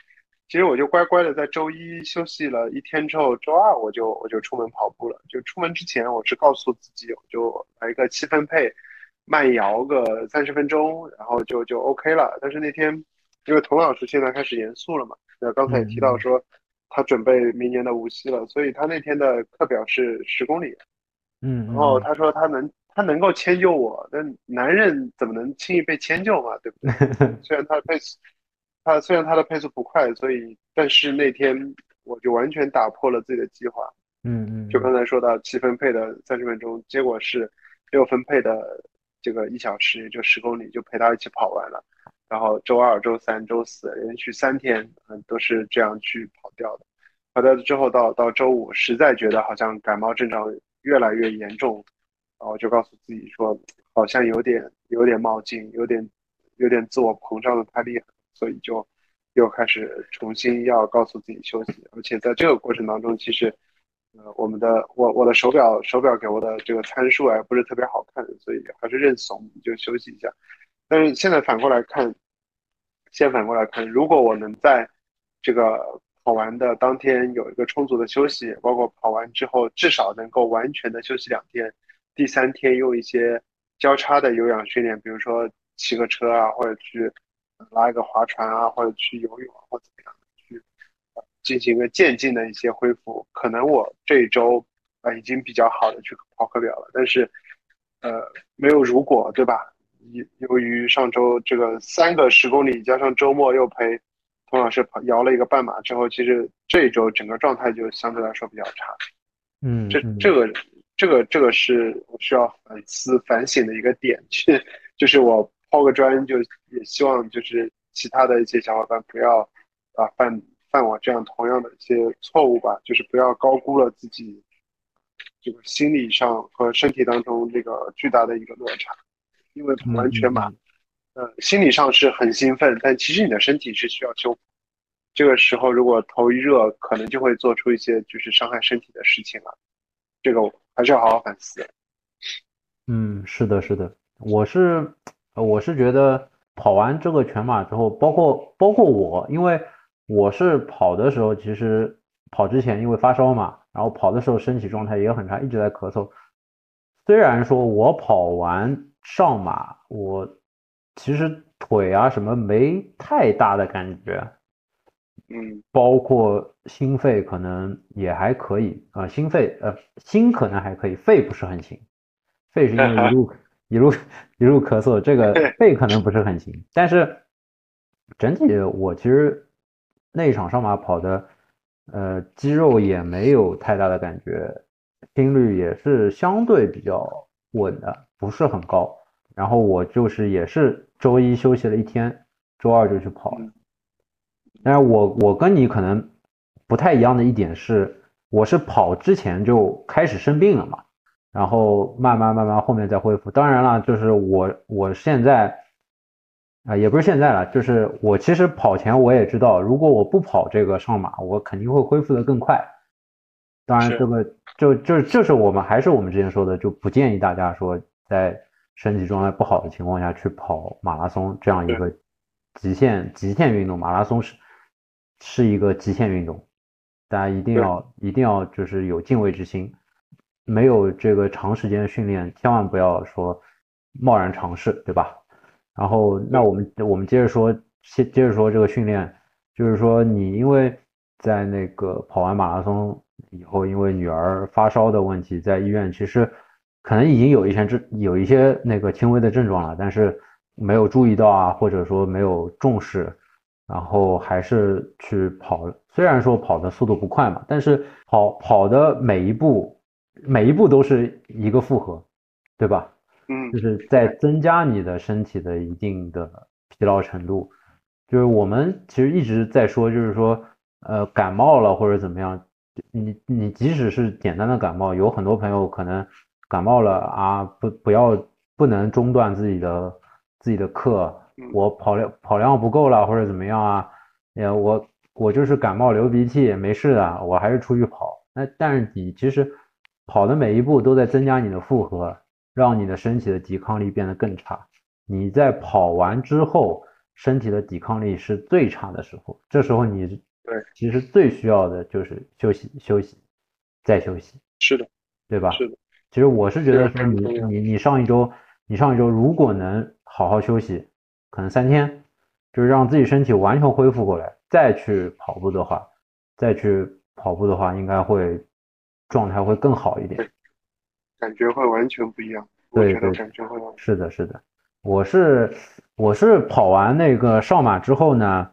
其实我就乖乖的在周一休息了一天之后，周二我就我就出门跑步了。就出门之前，我是告诉自己，我就来一个七分配，慢摇个三十分钟，然后就就 OK 了。但是那天，因为童老师现在开始严肃了嘛，那刚才也提到说他准备明年的无锡了，所以他那天的课表是十公里。嗯，然后他说他能他能够迁就我，但男人怎么能轻易被迁就嘛，对不对？虽然他被。他虽然他的配速不快，所以但是那天我就完全打破了自己的计划。嗯嗯，就刚才说到七分配的三十分钟，结果是六分配的这个一小时，也就十公里就陪他一起跑完了。然后周二、周三、周四连续三天，嗯，都是这样去跑掉的。跑掉之后到到周五，实在觉得好像感冒症状越来越严重，然后就告诉自己说，好像有点有点冒进，有点有点自我膨胀的太厉害。所以就又开始重新要告诉自己休息，而且在这个过程当中，其实呃，我们的我我的手表手表给我的这个参数还不是特别好看，所以还是认怂就休息一下。但是现在反过来看，先反过来看，如果我能在这个跑完的当天有一个充足的休息，包括跑完之后至少能够完全的休息两天，第三天用一些交叉的有氧训练，比如说骑个车啊，或者去拉一个划船啊，或者去游泳啊，或怎么样去进行一个渐进的一些恢复。可能我这一周啊已经比较好的去跑课表了，但是呃没有如果，对吧？由由于上周这个三个十公里加上周末又陪童老师跑摇了一个半马之后，其实这一周整个状态就相对来说比较差。嗯，这这个这个这个是我需要反思反省的一个点，去 就是我抛个砖，就也希望就是其他的一些小伙伴不要啊犯犯我这样同样的一些错误吧，就是不要高估了自己这个心理上和身体当中这个巨大的一个落差。因为完全嘛，呃，心理上是很兴奋，但其实你的身体是需要修复。这个时候如果头一热，可能就会做出一些就是伤害身体的事情了。这个还是要好好反思。嗯，是的，是的，我是我是觉得跑完这个全马之后，包括包括我，因为我是跑的时候，其实跑之前因为发烧嘛，然后跑的时候身体状态也很差，一直在咳嗽。虽然说我跑完。上马，我其实腿啊什么没太大的感觉，嗯，包括心肺可能也还可以啊，心肺呃心可能还可以，肺不是很行，肺是因为 一路一路一路咳嗽，这个肺可能不是很行，但是整体我其实那一场上马跑的，呃肌肉也没有太大的感觉，心率也是相对比较稳的。不是很高，然后我就是也是周一休息了一天，周二就去跑了。但是我我跟你可能不太一样的一点是，我是跑之前就开始生病了嘛，然后慢慢慢慢后面再恢复。当然了，就是我我现在啊也不是现在了，就是我其实跑前我也知道，如果我不跑这个上马，我肯定会恢复的更快。当然这个就就就是我们还是我们之前说的，就不建议大家说。在身体状态不好的情况下去跑马拉松这样一个极限极限运动，马拉松是是一个极限运动，大家一定要一定要就是有敬畏之心，没有这个长时间训练，千万不要说贸然尝试，对吧？然后那我们我们接着说，接接着说这个训练，就是说你因为在那个跑完马拉松以后，因为女儿发烧的问题，在医院其实。可能已经有一些症，有一些那个轻微的症状了，但是没有注意到啊，或者说没有重视，然后还是去跑。虽然说跑的速度不快嘛，但是跑跑的每一步，每一步都是一个负荷，对吧？嗯，就是在增加你的身体的一定的疲劳程度。就是我们其实一直在说，就是说，呃，感冒了或者怎么样，你你即使是简单的感冒，有很多朋友可能。感冒了啊，不不要不能中断自己的自己的课，我跑量跑量不够了或者怎么样啊？呀，我我就是感冒流鼻涕没事的，我还是出去跑。那但是你其实跑的每一步都在增加你的负荷，让你的身体的抵抗力变得更差。你在跑完之后，身体的抵抗力是最差的时候，这时候你对其实最需要的就是休息休息再休息。是的，对吧？是的。其实我是觉得说你你你上一周你上一周如果能好好休息，可能三天，就是让自己身体完全恢复过来，再去跑步的话，再去跑步的话，应该会状态会更好一点，感觉会完全不一样。对对，感觉会是的，是的，我是我是跑完那个上马之后呢，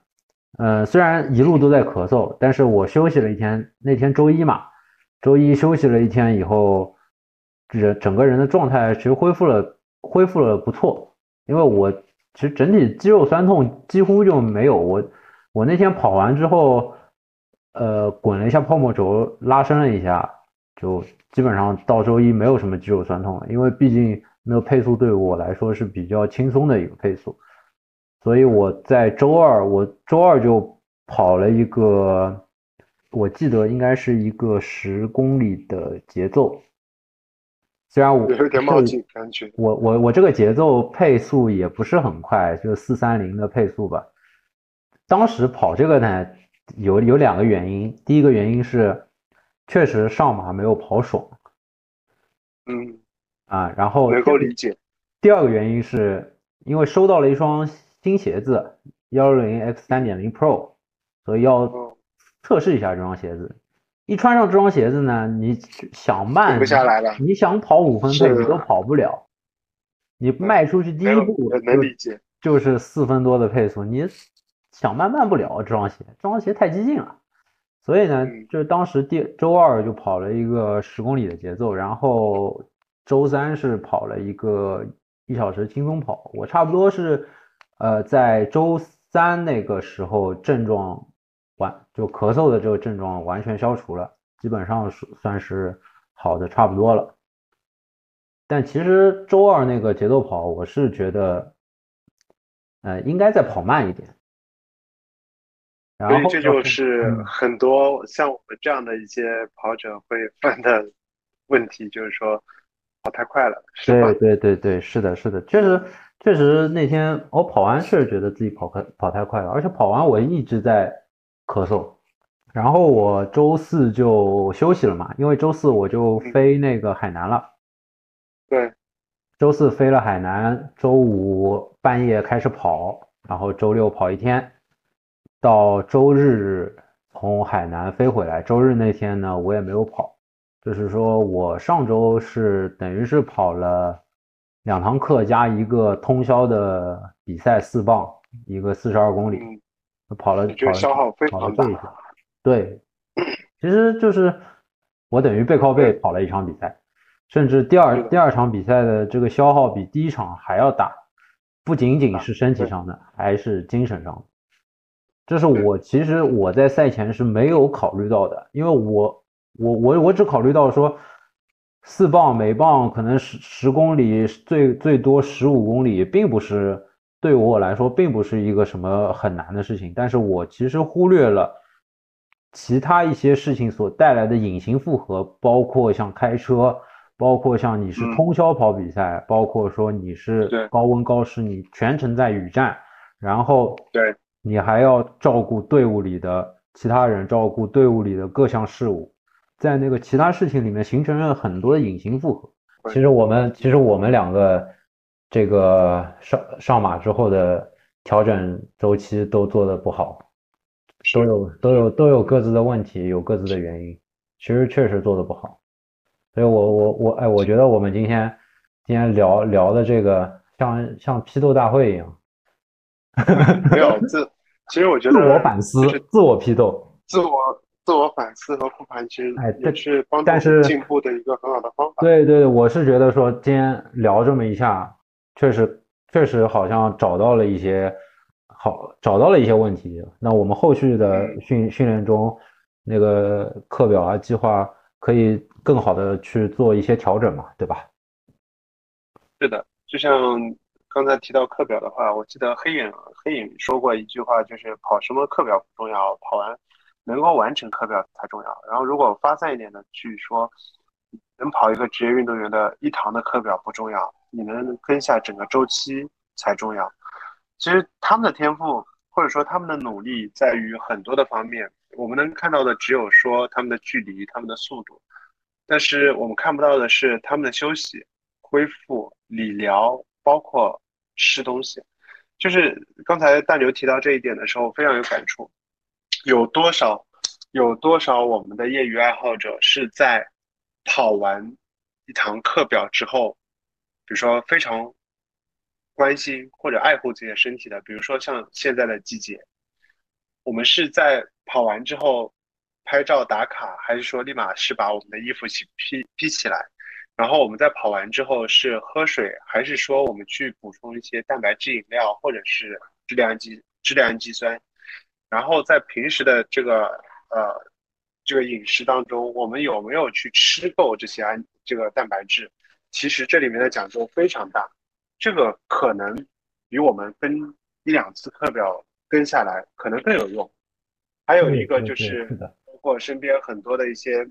呃，虽然一路都在咳嗽，但是我休息了一天，那天周一嘛，周一休息了一天以后。人整个人的状态其实恢复了，恢复了不错。因为我其实整体肌肉酸痛几乎就没有。我我那天跑完之后，呃，滚了一下泡沫轴，拉伸了一下，就基本上到周一没有什么肌肉酸痛了。因为毕竟那个配速对我来说是比较轻松的一个配速，所以我在周二，我周二就跑了一个，我记得应该是一个十公里的节奏。虽然我有点冒进感觉，我我我这个节奏配速也不是很快，就四三零的配速吧。当时跑这个呢，有有两个原因，第一个原因是确实上马没有跑爽，嗯，啊。然后能够理解。第二个原因是因为收到了一双新鞋子幺六零 X 三点零 Pro，所以要测试一下这双鞋子。一穿上这双鞋子呢，你想慢不下来了，你想跑五分配你都跑不了。你迈出去第一步能理解，就是四分多的配速，你想慢慢不了这双鞋，这双鞋太激进了。所以呢，就是当时第周二就跑了一个十公里的节奏，然后周三是跑了一个一小时轻松跑。我差不多是呃在周三那个时候症状。完就咳嗽的这个症状完全消除了，基本上是算是好的差不多了。但其实周二那个节奏跑，我是觉得，呃，应该再跑慢一点。然后这就是很多像我们这样的一些跑者会犯的问题，就是说跑太快了，是吧？对对对对，是的，是的，确实确实那天我跑完确实觉得自己跑快跑太快了，而且跑完我一直在。咳嗽，然后我周四就休息了嘛，因为周四我就飞那个海南了。对，周四飞了海南，周五半夜开始跑，然后周六跑一天，到周日从海南飞回来。周日那天呢，我也没有跑，就是说我上周是等于是跑了两堂课加一个通宵的比赛四磅，一个四十二公里。跑了，跑了，消耗非常大。对，其实就是我等于背靠背跑了一场比赛，甚至第二第二场比赛的这个消耗比第一场还要大，不仅仅是身体上的，还是精神上的。这是我其实我在赛前是没有考虑到的，因为我我我我只考虑到说四磅每磅可能十十公里最最多十五公里，并不是。对我来说，并不是一个什么很难的事情，但是我其实忽略了其他一些事情所带来的隐形负荷，包括像开车，包括像你是通宵跑比赛，包括说你是高温高湿，你全程在雨战，然后对你还要照顾队伍里的其他人，照顾队伍里的各项事务，在那个其他事情里面形成了很多的隐形负荷。其实我们，其实我们两个。这个上上马之后的调整周期都做的不好，都有都有都有各自的问题，有各自的原因，其实确实做的不好。所以我我我哎，我觉得我们今天今天聊聊的这个像像批斗大会一样，没有自其实我觉得自我反思、自我批斗、自我自我反思和复盘，其实哎也是帮助进步的一个很好的方法。对对，我是觉得说今天聊这么一下。确实，确实好像找到了一些好，找到了一些问题。那我们后续的训训练中，那个课表啊、计划可以更好的去做一些调整嘛，对吧？是的，就像刚才提到课表的话，我记得黑影黑影说过一句话，就是跑什么课表不重要，跑完能够完成课表才重要。然后如果发散一点的去说，能跑一个职业运动员的一堂的课表不重要。你能跟下整个周期才重要。其实他们的天赋或者说他们的努力在于很多的方面，我们能看到的只有说他们的距离、他们的速度，但是我们看不到的是他们的休息、恢复、理疗，包括吃东西。就是刚才大牛提到这一点的时候，非常有感触。有多少有多少我们的业余爱好者是在跑完一堂课表之后？比如说非常关心或者爱护自己的身体的，比如说像现在的季节，我们是在跑完之后拍照打卡，还是说立马是把我们的衣服披披披起来？然后我们在跑完之后是喝水，还是说我们去补充一些蛋白质饮料或者是质量氨基质量肌酸？然后在平时的这个呃这个饮食当中，我们有没有去吃够这些氨这个蛋白质？其实这里面的讲究非常大，这个可能比我们跟一两次课表跟下来可能更有用。还有一个就是包括身边很多的一些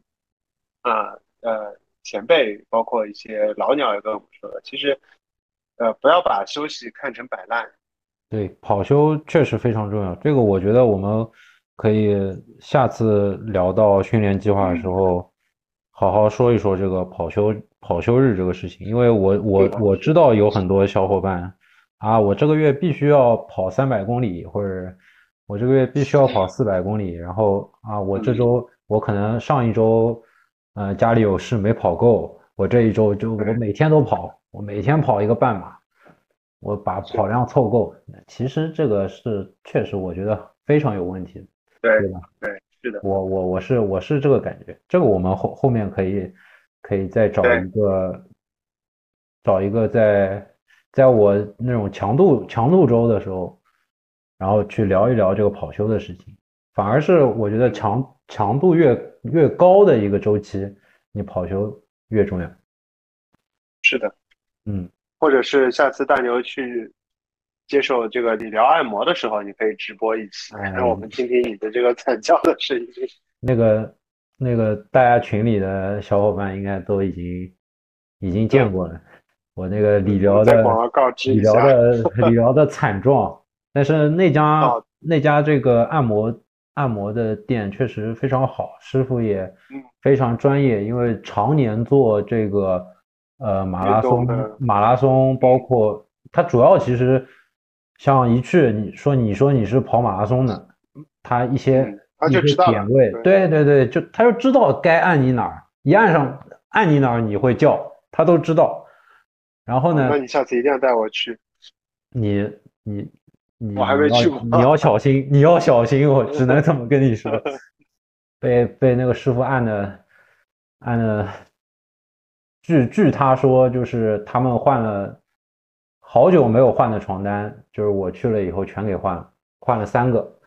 啊呃前辈，包括一些老鸟也跟我们说的，其实呃不要把休息看成摆烂。对，跑休确实非常重要。这个我觉得我们可以下次聊到训练计划的时候。好好说一说这个跑休跑休日这个事情，因为我我我知道有很多小伙伴啊，我这个月必须要跑三百公里，或者我这个月必须要跑四百公里，然后啊，我这周我可能上一周呃家里有事没跑够，我这一周就我每天都跑，我每天跑一个半马，我把跑量凑够。其实这个是确实我觉得非常有问题的，对吧？对。是的，我我我是我是这个感觉，这个我们后后面可以可以再找一个找一个在在我那种强度强度周的时候，然后去聊一聊这个跑休的事情。反而是我觉得强强度越越高的一个周期，你跑球越重要。是的，嗯，或者是下次大牛去。接受这个理疗按摩的时候，你可以直播一期，让我们听听你的这个惨叫的声音。那个那个，大家群里的小伙伴应该都已经已经见过了，我那个理疗的理疗的 理疗的惨状。但是那家那家这个按摩按摩的店确实非常好，师傅也非常专业，因为常年做这个呃马拉松马拉松，包括他主要其实。像一去你说你说你是跑马拉松的，他一些一些点位，对对对，就他就知道该按你哪儿，一按上按你哪儿你会叫，他都知道。然后呢？那你下次一定要带我去。你你你，我还没去过。你要小心，你要小心，我只能这么跟你说。被被那个师傅按的按的，据据他说，就是他们换了。好久没有换的床单，就是我去了以后全给换了，换了三个，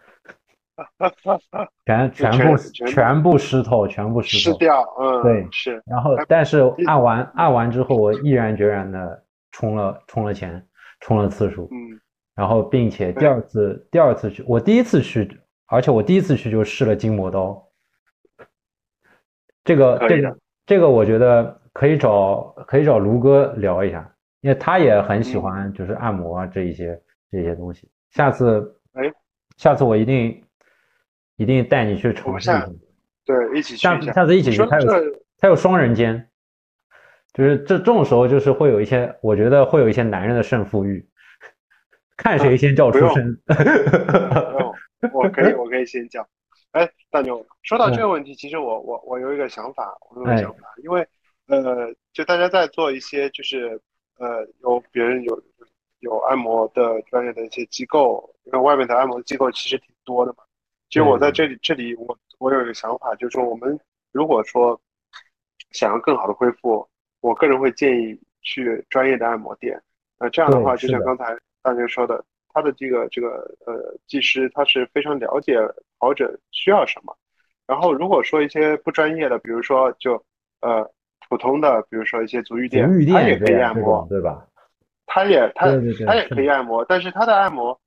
全全部全部湿透，全部湿透掉，嗯，对，是。然后，但是按完按完之后，我毅然决然的充了充了钱，充了次数，嗯，然后并且第二次第二次去，我第一次去，而且我第一次去就试了筋膜刀，这个这个这个我觉得可以找可以找卢哥聊一下。因为他也很喜欢，就是按摩啊这一些这些东西。下次，哎，下次我一定一定带你去尝试一下。对，一起去。下下次一起去，他有他有双人间，就是这这种时候就是会有一些，我觉得会有一些男人的胜负欲，看谁先叫出声。我可以，我可以先叫。哎，大牛，说到这个问题，其实我我我有一个想法，我有个想法，因为呃，就大家在做一些就是。呃，有别人有有按摩的专业的一些机构，因为外面的按摩机构其实挺多的嘛。其实我在这里这里，我我有一个想法，就是说我们如果说想要更好的恢复，我个人会建议去专业的按摩店。那这样的话，就像刚才大家说的，他的这个这个呃技师他是非常了解跑者需要什么。然后如果说一些不专业的，比如说就呃。普通的，比如说一些足浴店，他也可以按摩，对吧？他也他他也可以按摩，但是他的按摩，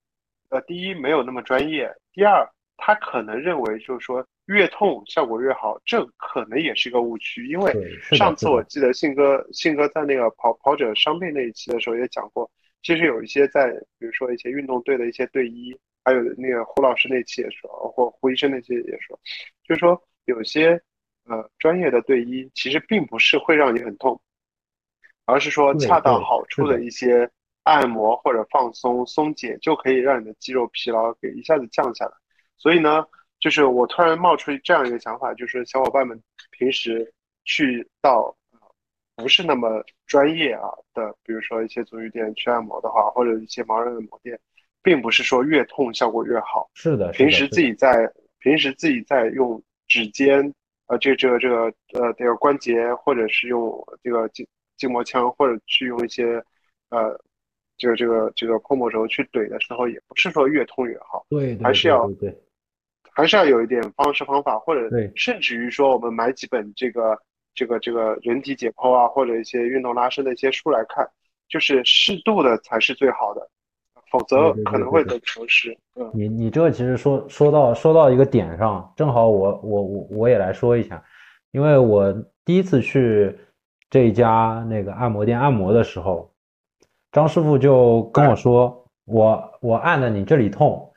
呃，第一没有那么专业，第二他可能认为就是说越痛效果越好，这可能也是一个误区。因为上次我记得信哥信哥在那个跑跑者伤病那一期的时候也讲过，其实有一些在比如说一些运动队的一些队医，还有那个胡老师那期也说，或胡医生那期也说，就是说有些。呃，专业的队医其实并不是会让你很痛，而是说恰到好处的一些按摩或者放松松解，就可以让你的肌肉疲劳给一下子降下来。所以呢，就是我突然冒出这样一个想法，就是小伙伴们平时去到不是那么专业啊的，比如说一些足浴店去按摩的话，或者一些盲人按摩店，并不是说越痛效果越好。是的，平时自己在平时自己在用指尖。呃，这这个这个呃，这个关节，或者是用这个筋筋膜枪，或者去用一些呃，这个这个这个泡沫轴去怼的时候，也不是说越痛越好，对，还是要对，还是要有一点方式方法，或者对，甚至于说我们买几本这个这个这个人体解剖啊，或者一些运动拉伸的一些书来看，就是适度的才是最好的。否则可能会得不失。嗯，你你这个其实说说到说到一个点上，正好我我我我也来说一下，因为我第一次去这家那个按摩店按摩的时候，张师傅就跟我说，我我按的你这里痛，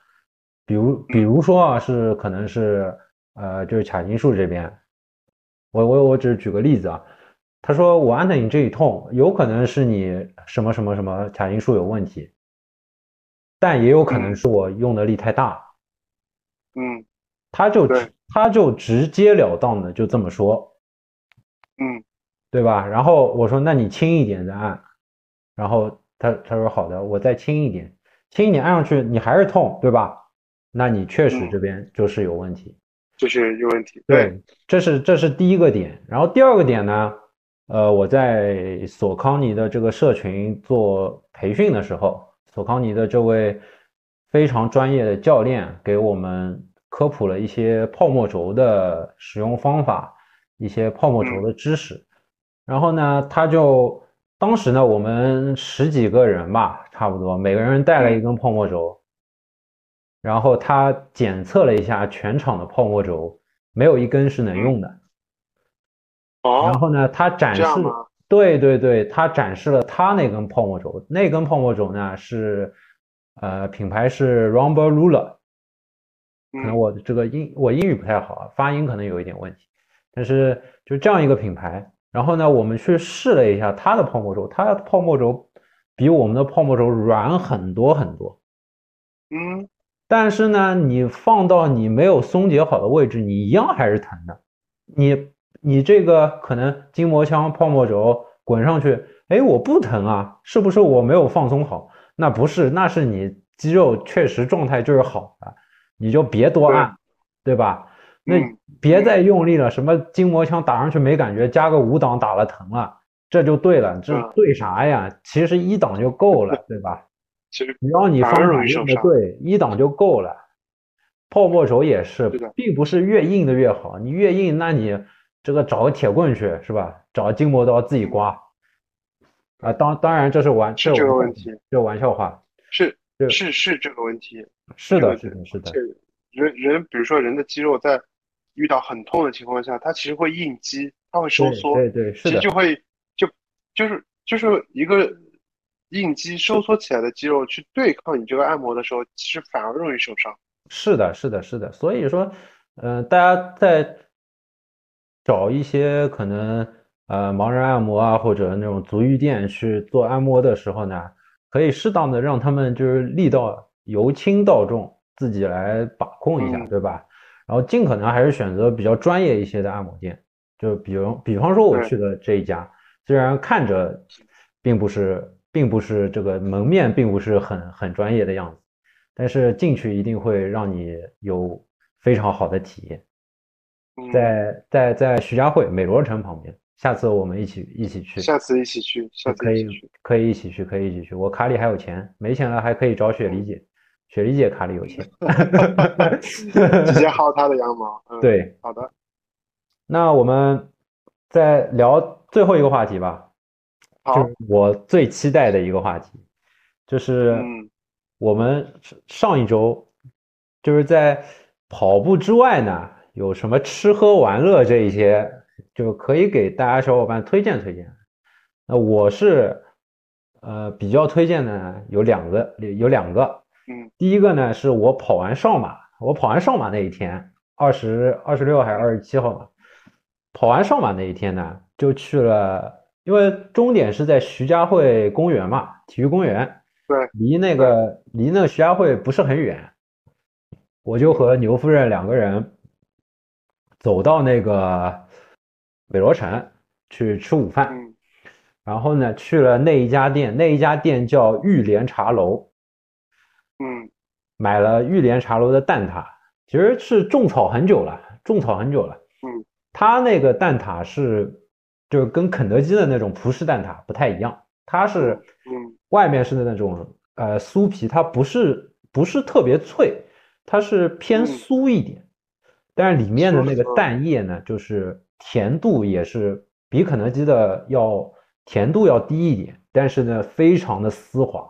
比如比如说啊是可能是呃就是髂胫束这边，我我我只是举个例子啊。他说我按的你这里痛，有可能是你什么什么什么髂胫束有问题，但也有可能是我用的力太大。嗯，他就对他就直截了当的就这么说，嗯对吧？然后我说那你轻一点再按，然后他他说好的，我再轻一点，轻一点按上去你还是痛，对吧？那你确实嗯这边就是有问题。就是一个问题。对，这是这是第一个点。然后第二个点呢，呃，我在索康尼的这个社群做培训的时候，索康尼的这位非常专业的教练给我们科普了一些泡沫轴的使用方法，一些泡沫轴的知识。然后呢，他就当时呢，我们十几个人吧，差不多，每个人带了一根泡沫轴。然后他检测了一下全场的泡沫轴，没有一根是能用的。然哦，后呢，他展示？对对对，他展示了他那根泡沫轴，那根泡沫轴呢是，呃，品牌是 Rumble Ruler，可能嗯。我这个英我英语不太好啊，发音可能有一点问题，但是就这样一个品牌，然后呢，我们去试了一下它的泡沫轴，它的泡沫轴比我们的泡沫轴软很多很多，嗯但是呢，你放到你没有松解好的位置，你一样还是疼的。你你这个可能筋膜枪泡沫轴滚上去，哎，我不疼啊，是不是我没有放松好？那不是，那是你肌肉确实状态就是好的，你就别多按，对吧？那嗯别再用力了，什么筋膜枪打上去没感觉，加个五档打了疼了，这就对了，这嗯对啥呀？其实一档就够了，对吧？其实只要你反而方法用的对，一档就够了。泡沫轴也是并不是越硬的越好，你越硬，那你这个找个铁棍去是吧？找个筋膜刀自己刮。啊，当当然这是玩是这个问题，这玩笑话。是对是是这个问题。是的，是的，是的，人人比如说人的肌肉在遇到很痛的情况下，它其实会应激，它会收对缩，对对，是的，其实就会就就是就是一个应激收缩起来的肌肉去对抗你这个按摩的时候，其实反而容易受伤。是的，是的，是的。所以说，呃、大家在找一些可能呃盲人按摩啊，或者那种足浴店去做按摩的时候呢，可以适当的让他们就是力道由轻到重，自己来把控一下，嗯对吧？然后尽可能还是选择比较专业一些的按摩店，就比如比方说我去的这一家，虽然看着并不是并不是这个门面并不是很很专业的样子。但是进去一定会让你有非常好的体验。嗯，在在在徐家汇美罗城旁边，下次我们一起一起去，下次一起去，下次可以。可以一起去，可以一起去。我卡里还有钱，没钱了还可以找雪梨姐，雪梨姐卡里有钱。直接薅她的羊毛。嗯，，对，好的，那我们再聊最后一个话题吧，就，是我最期待的一个话题，就是嗯我们上一周就是在跑步之外呢，有什么吃喝玩乐这一些，就可以给大家小伙伴推荐推荐。那我是呃比较推荐的呢有两个，有两个。嗯第一个呢是我跑完上马，我跑完上马那一天，二十二十六还是二十七号嘛，跑完上马那一天呢，就去了，因为终点是在徐家汇公园嘛，体育公园。对，离那个离那个徐家汇不是很远，我就和牛夫人两个人走到那个美罗城去吃午饭，嗯然后呢去了那一家店，那一家店叫玉莲茶楼，嗯买了玉莲茶楼的蛋挞，其实是种草很久了，种草很久了。嗯，它那个蛋挞是就是跟肯德基的那种葡式蛋挞不太一样，它是嗯。外面是那种呃酥皮，它不是不是特别脆，它是偏嗯。酥一点，但是里面的那个蛋液呢，就是甜度也是比肯德基的要甜度要低一点，但是呢非常的丝滑，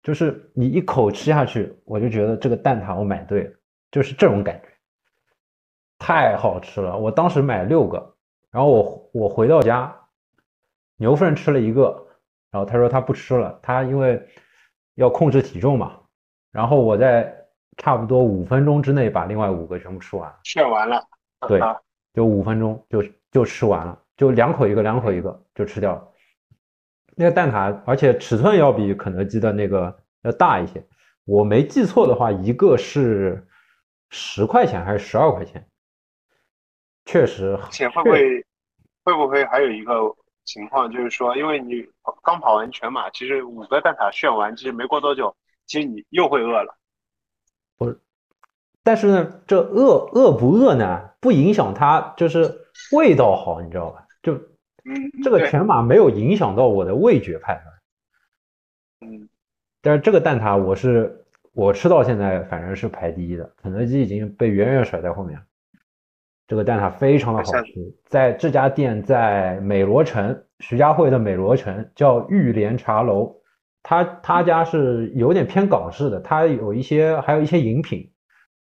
就是你一口吃下去，我就觉得这个蛋挞我买对了，就是这种感觉，太好吃了。我当时买六个，然后我我回到家，牛夫人吃了一个，然后他说他不吃了，他因为要控制体重嘛，然后我在差不多五分钟之内把另外五个全部吃完了，吃完了。对啊就五分钟就就吃完了，就两口一个，两口一个就吃掉了。那个蛋挞，而且尺寸要比肯德基的那个要大一些。我没记错的话，一个是十块钱还是十二块钱？确实。且会不会会不会还有一个情况，就是说，因为你刚跑完全马，其实五个蛋挞炫完，其实没过多久，其实你又会饿了。不是，但是呢，这饿饿不饿呢，不影响它就是味道好，你知道吧？就嗯，这个全马没有影响到我的味觉判断。嗯，但是这个蛋挞我是我吃到现在反正是排第一的，肯德基已经被远远甩在后面了。这个蛋挞非常的好吃，在这家店在美罗城，徐家汇的美罗城叫玉莲茶楼。他他家是有点偏港式的，他有一些还有一些饮品，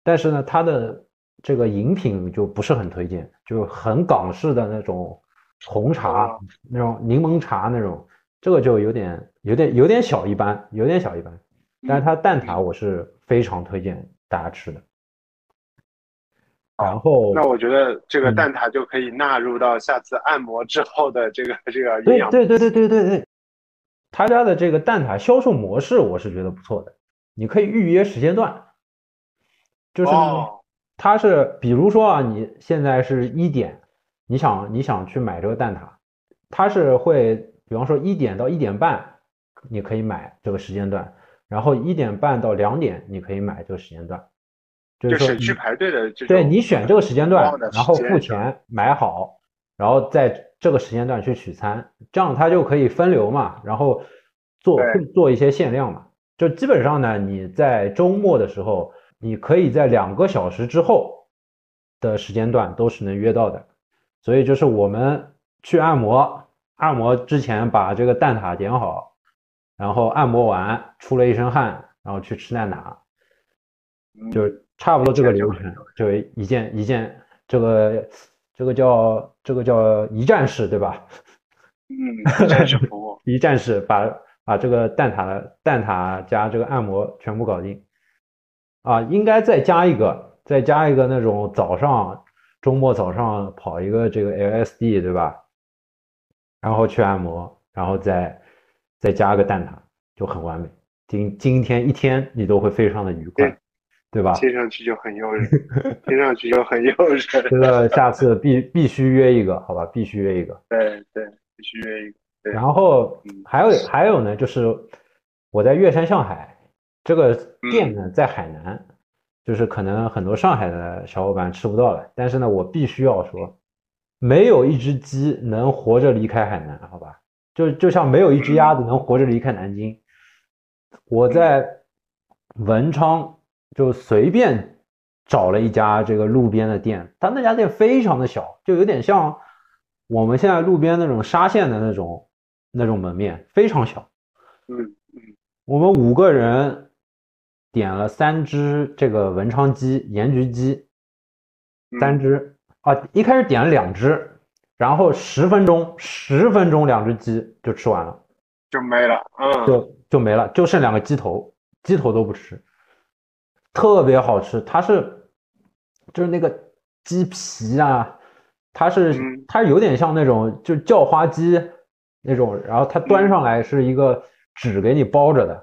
但是呢，他的这个饮品就不是很推荐，就很港式的那种红茶，那种柠檬茶那种，这个就有点有点有点小一般，有点小一般。但是它蛋挞我是非常推荐大家吃的。然后，那我觉得这个蛋挞就可以纳入到下次按摩之后的这个这个营养。对对对对对对对。他家的这个蛋挞销售模式我是觉得不错的，你可以预约时间段，就是他是比如说啊，你现在是一点，你想你想去买这个蛋挞，他是会比方说一点到一点半你可以买这个时间段，然后一点半到两点你可以买这个时间段，就是去排队的，对你选这个时间段，然后付钱买好，然后在。这个时间段去取餐，这样它就可以分流嘛，然后做做一些限量嘛。就基本上呢，你在周末的时候，你可以在两个小时之后的时间段都是能约到的。所以就是我们去按摩，按摩之前把这个蛋挞点好，然后按摩完出了一身汗，然后去吃蛋挞，就差不多这个流程，就一件一件这个。这个叫这个叫一站式，对吧？嗯，一站式服务，一站式把把这个蛋挞的蛋挞加这个按摩全部搞定啊！应该再加一个，再加一个那种早上周末早上跑一个这个 LSD，对吧？然后去按摩，然后再再加个蛋挞，就很完美。今今天一天你都会非常的愉快。对吧？听上去就很诱人，听上去就很诱人。这个下次必必须约一个，好吧？必须约一个。对对，必须约一个。然后还有还有呢，就是我在岳山上海这个店呢，在海南，就是可能很多上海的小伙伴吃不到了。但是呢，我必须要说，没有一只鸡能活着离开海南，好吧？就就像没有一只鸭子能活着离开南京。我在文昌。就随便找了一家这个路边的店，他那家店非常的小，就有点像我们现在路边那种沙县的那种那种门面，非常小。嗯嗯，我们五个人点了三只这个文昌鸡、盐焗鸡，三只啊，一开始点了两只，然后十分钟，十分钟两只鸡就吃完了，就没了，嗯，就就没了，就剩两个鸡头，鸡头都不吃。特别好吃，它是就是那个鸡皮啊，它是它有点像那种就叫花鸡那种，然后它端上来是一个纸给你包着的，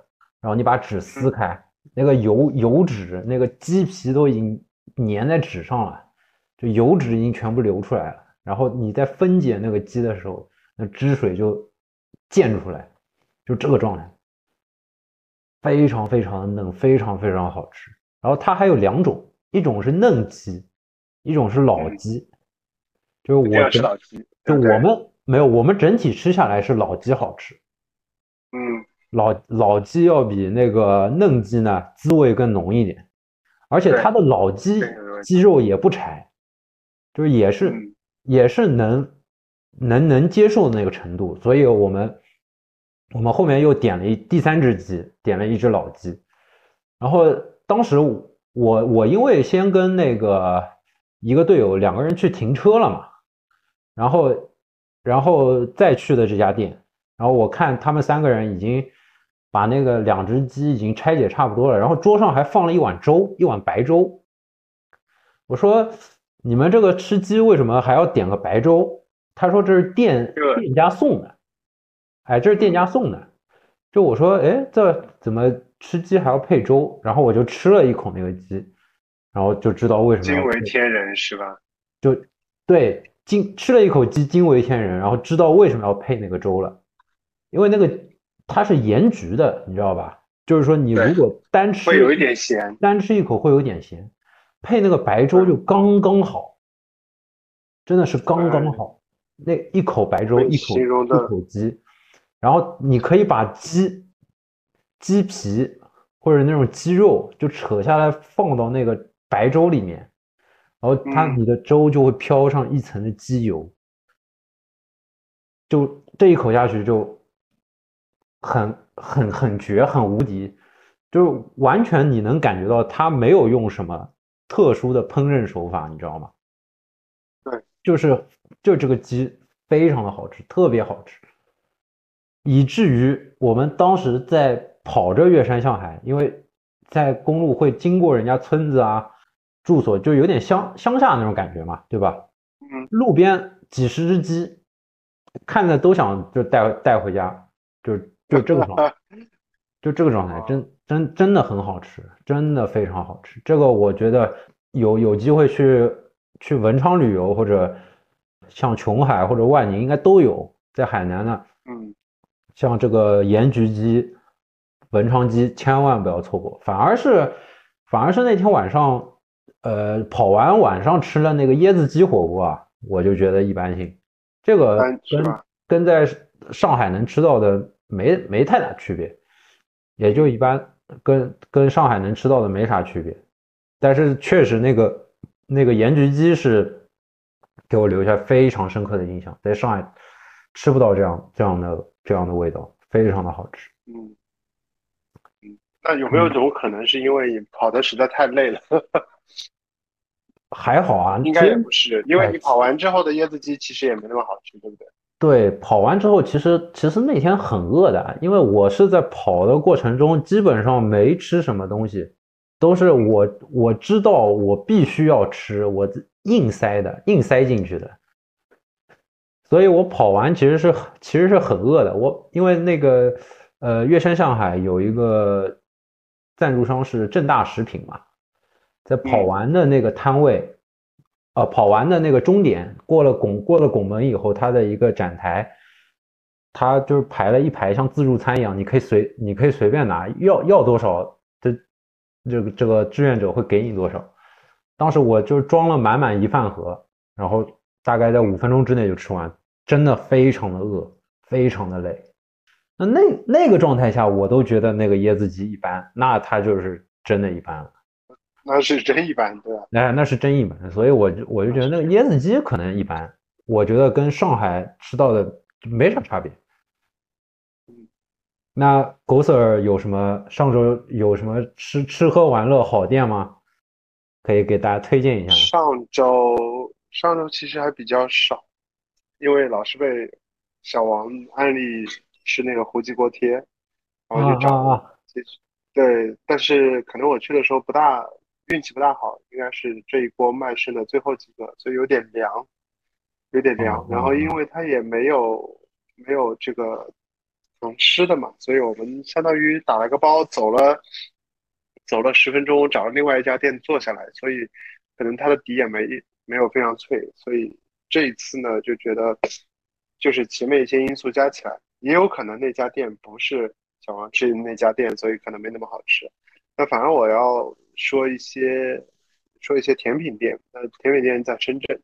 然后你把纸撕开，那个油油脂那个鸡皮都已经粘在纸上了，就油脂已经全部流出来了，然后你在分解那个鸡的时候，那汁水就溅出来，就这个状态，非常非常的嫩，非常非常好吃。然后它还有两种，一种是嫩鸡，一种是老鸡。就是我吃老鸡，就我们没有，我们整体吃下来是老鸡好吃。嗯，老老鸡要比那个嫩鸡呢滋味更浓一点，而且它的老鸡鸡肉也不柴，就是也是也是能能能接受的那个程度。所以我们我们后面又点了一第三只鸡，点了一只老鸡，然后。当时我我因为先跟那个一个队友两个人去停车了嘛，然后然后再去的这家店，然后我看他们三个人已经把那个两只鸡已经拆解差不多了，然后桌上还放了一碗粥，一碗白粥。我说你们这个吃鸡为什么还要点个白粥？他说这是店店家送的，哎，这是店家送的。就我说，哎，这怎么吃鸡还要配粥？然后我就吃了一口那个鸡，然后就知道为什么惊为天人是吧？就对，惊吃了一口鸡，惊为天人，然后知道为什么要配那个粥了，因为那个它是盐焗的，你知道吧？就是说你如果单吃会有一点咸，单吃一口会有点咸，配那个白粥就刚刚好，真的是刚刚好，那一口白粥，一口一口鸡。然后你可以把鸡鸡皮或者那种鸡肉就扯下来放到那个白粥里面，然后它你的粥就会飘上一层的鸡油，就这一口下去就很很很绝很无敌，就是完全你能感觉到它没有用什么特殊的烹饪手法，你知道吗？对，就是就这个鸡非常的好吃，特别好吃。以至于我们当时在跑着越山向海，因为在公路会经过人家村子啊，住所就有点乡乡下那种感觉嘛，对吧？嗯。路边几十只鸡，看着都想就带带回家，就就这个状态，就这个状态，真真真的很好吃，真的非常好吃。这个我觉得有有机会去去文昌旅游或者像琼海或者万宁应该都有，在海南呢。嗯。像这个盐焗鸡、文昌鸡，千万不要错过。反而是，反而是那天晚上，呃，跑完晚上吃了那个椰子鸡火锅啊，我就觉得一般性。这个跟跟在上海能吃到的没没太大区别，也就一般，跟跟上海能吃到的没啥区别。但是确实那个那个盐焗鸡是给我留下非常深刻的印象，在上海吃不到这样这样的。这样的味道非常的好吃。嗯嗯，那有没有一种可能是因为你跑的实在太累了？还好啊，应该也不是，因为你跑完之后的椰子鸡其实也没那么好吃，对不对？对，跑完之后其实其实那天很饿的，因为我是在跑的过程中基本上没吃什么东西，都是我我知道我必须要吃，我硬塞的，硬塞进去的。所以我跑完其实是其实是很饿的。我因为那个呃，月山上海有一个赞助商是正大食品嘛，在跑完的那个摊位，呃，跑完的那个终点过了拱过了拱门以后，它的一个展台，它就是排了一排像自助餐一样，你可以随你可以随便拿，要要多少，这这个这个志愿者会给你多少。当时我就装了满满一饭盒，然后大概在五分钟之内就吃完。真的非常的饿，非常的累。那那那个状态下，我都觉得那个椰子鸡一般，那它就是真的一般了。那是真一般，对吧？那那是真一般，所以我就我就觉得那个椰子鸡可能一般。我觉得跟上海吃到的没啥差别。那狗 Sir 有什么上周有什么吃吃喝玩乐好店吗？可以给大家推荐一下。上周上周其实还比较少。因为老是被小王安利吃那个胡记锅贴，然后就找，其实对，但是可能我去的时候不大运气不大好，应该是这一锅卖剩的最后几个，所以有点凉，有点凉。然后因为它也没有没有这个能吃的嘛，所以我们相当于打了个包走了，走了十分钟找了另外一家店坐下来，所以可能它的底也没没有非常脆，所以。这一次呢，就觉得就是前面一些因素加起来，也有可能那家店不是小王吃的那家店，所以可能没那么好吃。那反而我要说一些说一些甜品店。那甜品店在深圳。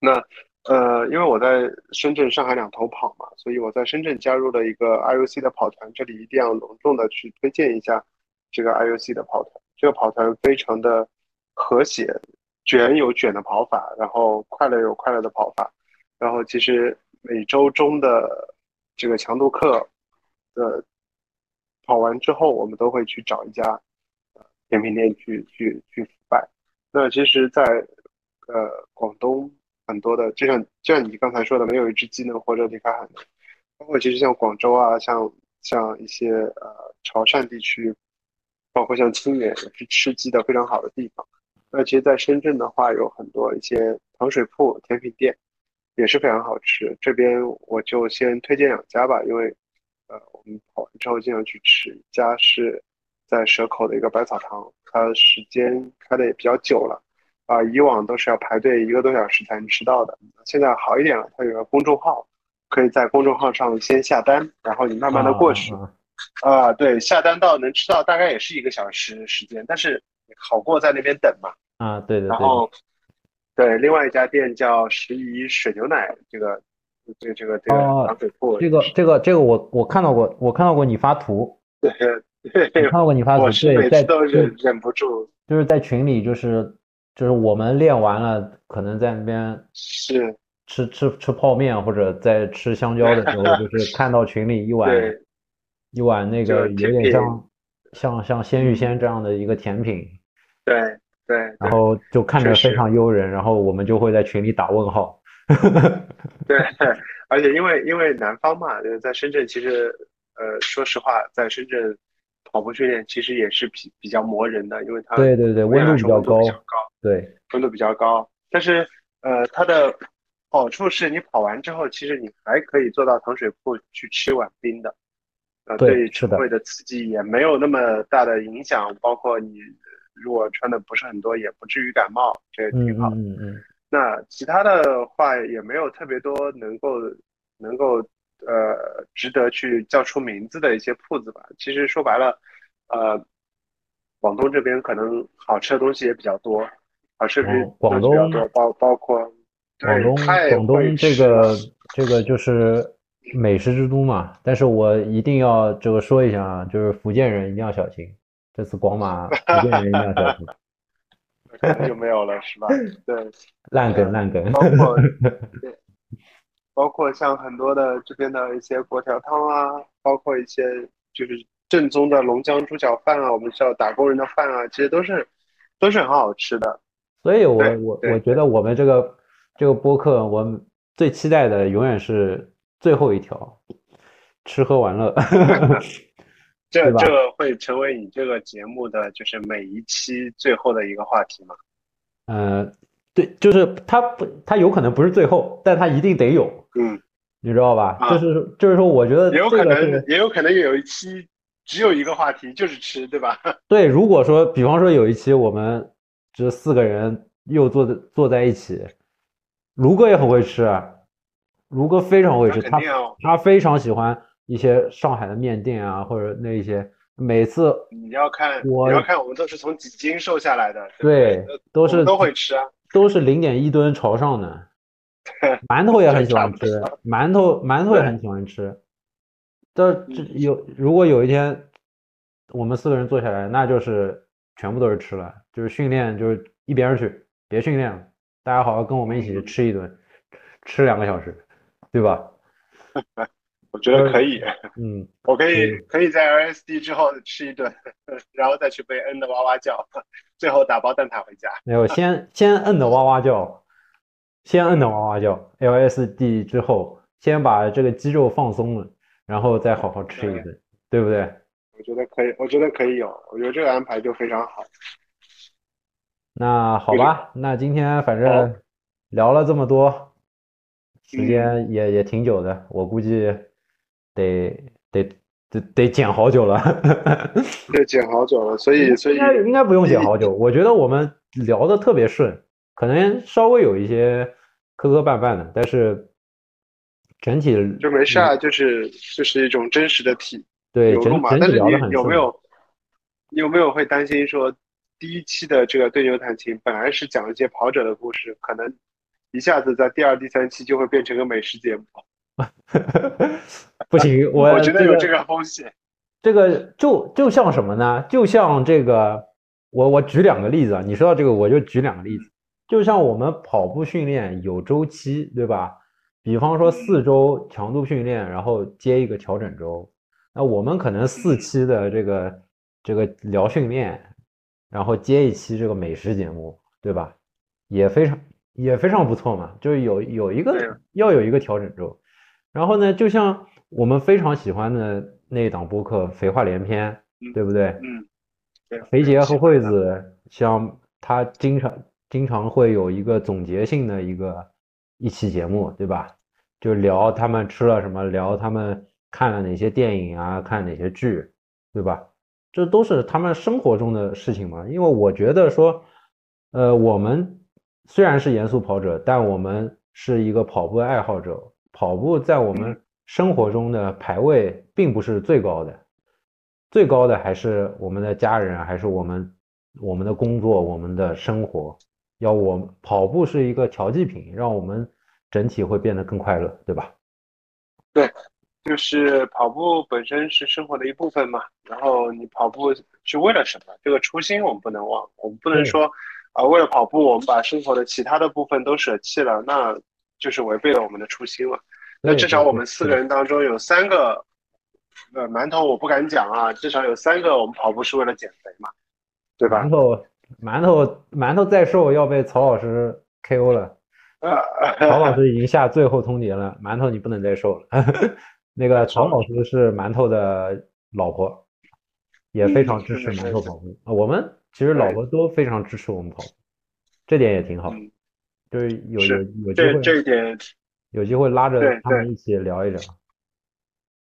那呃，因为我在深圳、上海两头跑嘛，所以我在深圳加入了一个 IOC 的跑团。这里一定要隆重的去推荐一下这个 IOC 的跑团。这个跑团非常的和谐。卷有卷的跑法，然后快乐有快乐的跑法，然后其实每周中的这个强度课的跑完之后，我们都会去找一家甜品店去去去腐败。那其实，在呃广东很多的，就像就像你刚才说的，没有一只鸡能活着离开海南。包括其实像广州啊，像像一些呃潮汕地区，包括像清远，是吃鸡的非常好的地方。那其实，在深圳的话，有很多一些糖水铺、甜品店，也是非常好吃。这边我就先推荐两家吧，因为，呃，我们跑完之后经常去吃。一家是在蛇口的一个百草堂，它时间开的也比较久了，啊，以往都是要排队一个多小时才能吃到的。现在好一点了，它有个公众号，可以在公众号上先下单，然后你慢慢的过去。啊，对，下单到能吃到大概也是一个小时时间，但是。好过在那边等嘛？啊，对的。然后，对，另外一家店叫十一水牛奶，这个，这个这个这个糖水铺。这个这个这个我我看到过，我看到过你发图。对对，看到过你发图。对，在都忍忍不住。就是在群里，就是就是我们练完了，可能在那边是吃吃吃泡面或者在吃香蕉的时候，就 是看到群里一碗一碗那个有点像像像鲜芋仙这样的一个甜品。对对，然后就看着非常诱人，然后我们就会在群里打问号。对，而且因为因为南方嘛，就是在深圳其实，呃，说实话，在深圳跑步训练其实也是比比较磨人的，因为它对对对温度比较高，高对温度比较高。但是呃，它的好处是你跑完之后，其实你还可以坐到糖水铺去吃碗冰的，呃，对肠胃的刺激也没有那么大的影响，包括你。如果穿的不是很多，也不至于感冒，这也挺好。嗯嗯。那其他的话也没有特别多能够能够呃值得去叫出名字的一些铺子吧。其实说白了，呃，广东这边可能好吃的东西也比较多，好吃的广东比较多，包包括广东广东这个这个就是美食之都嘛。但是我一定要这个说一下啊，就是福建人一定要小心。这次广马福建人一样小心，就没有了是吧？对，烂梗烂梗。包括对包括像很多的这边的一些粿条汤啊，包括一些就是正宗的龙江猪脚饭啊，我们叫打工人的饭啊，其实都是都是很好吃的。所以我我我觉得我们这个这个播客，我们最期待的永远是最后一条，吃喝玩乐。这这会成为你这个节目的就是每一期最后的一个话题吗？呃，对，就是它不，它有可能不是最后，但它一定得有。嗯，你知道吧？就是就是说，我觉得也有可能，也有可能有一期只有一个话题，就是吃，对吧？对，如果说，比方说有一期我们这四个人又坐在坐在一起，卢哥也很会吃，卢哥非常会吃，他他非常喜欢。一些上海的面店啊，或者那一些，每次你要看，你要看，我们都是从几斤瘦下来的，对，都是都会吃啊，都是零点一吨朝上的，馒头也很喜欢吃，馒头馒头也很喜欢吃，这这有如果有一天我们四个人坐下来，那就是全部都是吃了，就是训练就是一边去，别训练了，大家好好跟我们一起吃一顿，吃两个小时，对吧？我觉得可以，嗯，我可以可以在 LSD 之后吃一顿，然后再去被摁的哇哇叫，最后打包蛋挞回家。没有，先先摁的哇哇叫，先摁的哇哇叫，LSD 之后先把这个肌肉放松了，然后再好好吃一顿，对不对？我觉得可以，我觉得可以有，我觉得这个安排就非常好。那好吧，那今天反正聊了这么多，时间也也挺久的，我估计。得得得得剪好久了，对，剪好久了，所以所以应该应该不用剪好久。我觉得我们聊的特别顺，可能稍微有一些磕磕绊绊的，但是整体就没事啊，就是就是一种真实的体对整整体聊的很有没有你有没有会担心说第一期的这个对牛弹琴本来是讲一些跑者的故事，可能一下子在第二、第三期就会变成个美食节目。不行，我 我觉得有这个风险。这个就就像什么呢？就像这个，我我举两个例子啊。你说到这个，我就举两个例子。就像我们跑步训练有周期，对吧？比方说四周强度训练，然后接一个调整周。那我们可能四期的这个这个聊训练，然后接一期这个美食节目，对吧？也非常也非常不错嘛。就是有有一个要有一个调整周。然后呢，就像我们非常喜欢的那一档播客《肥话连篇》，对不对？嗯，肥杰和惠子像他经常经常会有一个总结性的一个一期节目，对吧？就聊他们吃了什么，聊他们看了哪些电影啊，看哪些剧，对吧？这都是他们生活中的事情嘛。因为我觉得说，呃，我们虽然是严肃跑者，但我们是一个跑步爱好者，跑步在我们生活中的排位并不是最高的，最高的还是我们的家人，还是我们我们的工作，我们的生活。要我跑步是一个调剂品，让我们整体会变得更快乐，对吧？对，就是跑步本身是生活的一部分嘛。然后你跑步是为了什么？这个初心我们不能忘，我们不能说啊，为了跑步我们把生活的其他的部分都舍弃了，那就是违背了我们的初心了。那至少我们四个人当中有三个，呃，馒头我不敢讲啊，至少有三个我们跑步是为了减肥嘛，对吧？馒头。馒头馒头再瘦要被曹老师 KO 了，曹老师已经下最后通牒了，馒头你不能再瘦了。那个曹老师是馒头的老婆，也非常支持馒头跑步啊。我们其实老婆都非常支持我们跑步，这点也挺好。就是有有有机会，这一点有机会拉着他们一起聊一聊。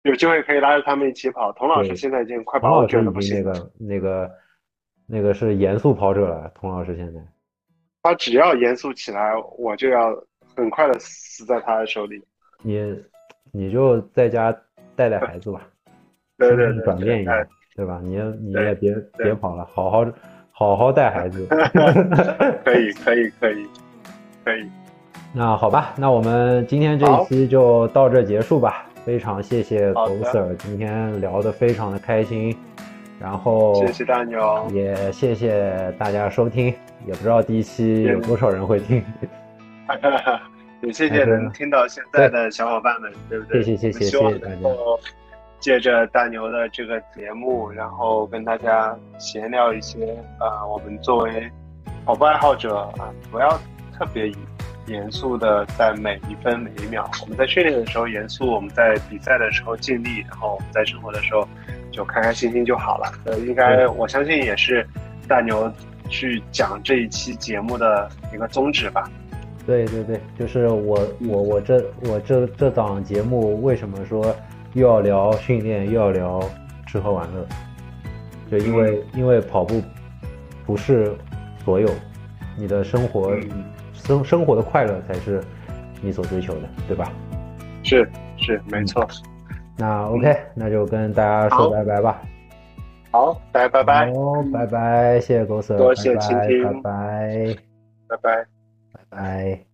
有机会可以拉着他们一起跑。童老师现在已经快跑倦了，不行。那个那个。那个是严肃跑者了，童老师现在，他只要严肃起来，我就要很快的死在他的手里。你，你就在家带带孩子吧，对对对，转变一下，对吧？你你也别别跑了，好好好好带孩子。可以可以可以可以。那好吧，那我们今天这一期就到这结束吧。非常谢谢狗 Sir，今天聊得非常的开心。然后谢谢大牛，也谢谢大家收听，也不知道第一期有多少人会听，也谢谢能听到现在的小伙伴们，对不对？谢谢谢谢谢谢大家。借着大牛的这个节目，然后跟大家闲聊一些啊，我们作为跑步爱好者啊，不要特别严肃的在每一分每一秒。我们在训练的时候严肃，我们在比赛的时候尽力，然后我们在生活的时候。就开开心心就好了。呃，应该我相信也是大牛去讲这一期节目的一个宗旨吧。对对对，就是我我我这我这这档节目为什么说又要聊训练又要聊吃喝玩乐？就因为因为跑步不是所有，你的生活生生活的快乐才是你所追求的，对吧？是是没错。那 OK，那就跟大家说拜拜吧。好，大家拜拜。好，拜拜，谢谢狗 Sir，多谢倾听，拜拜，拜拜，拜拜。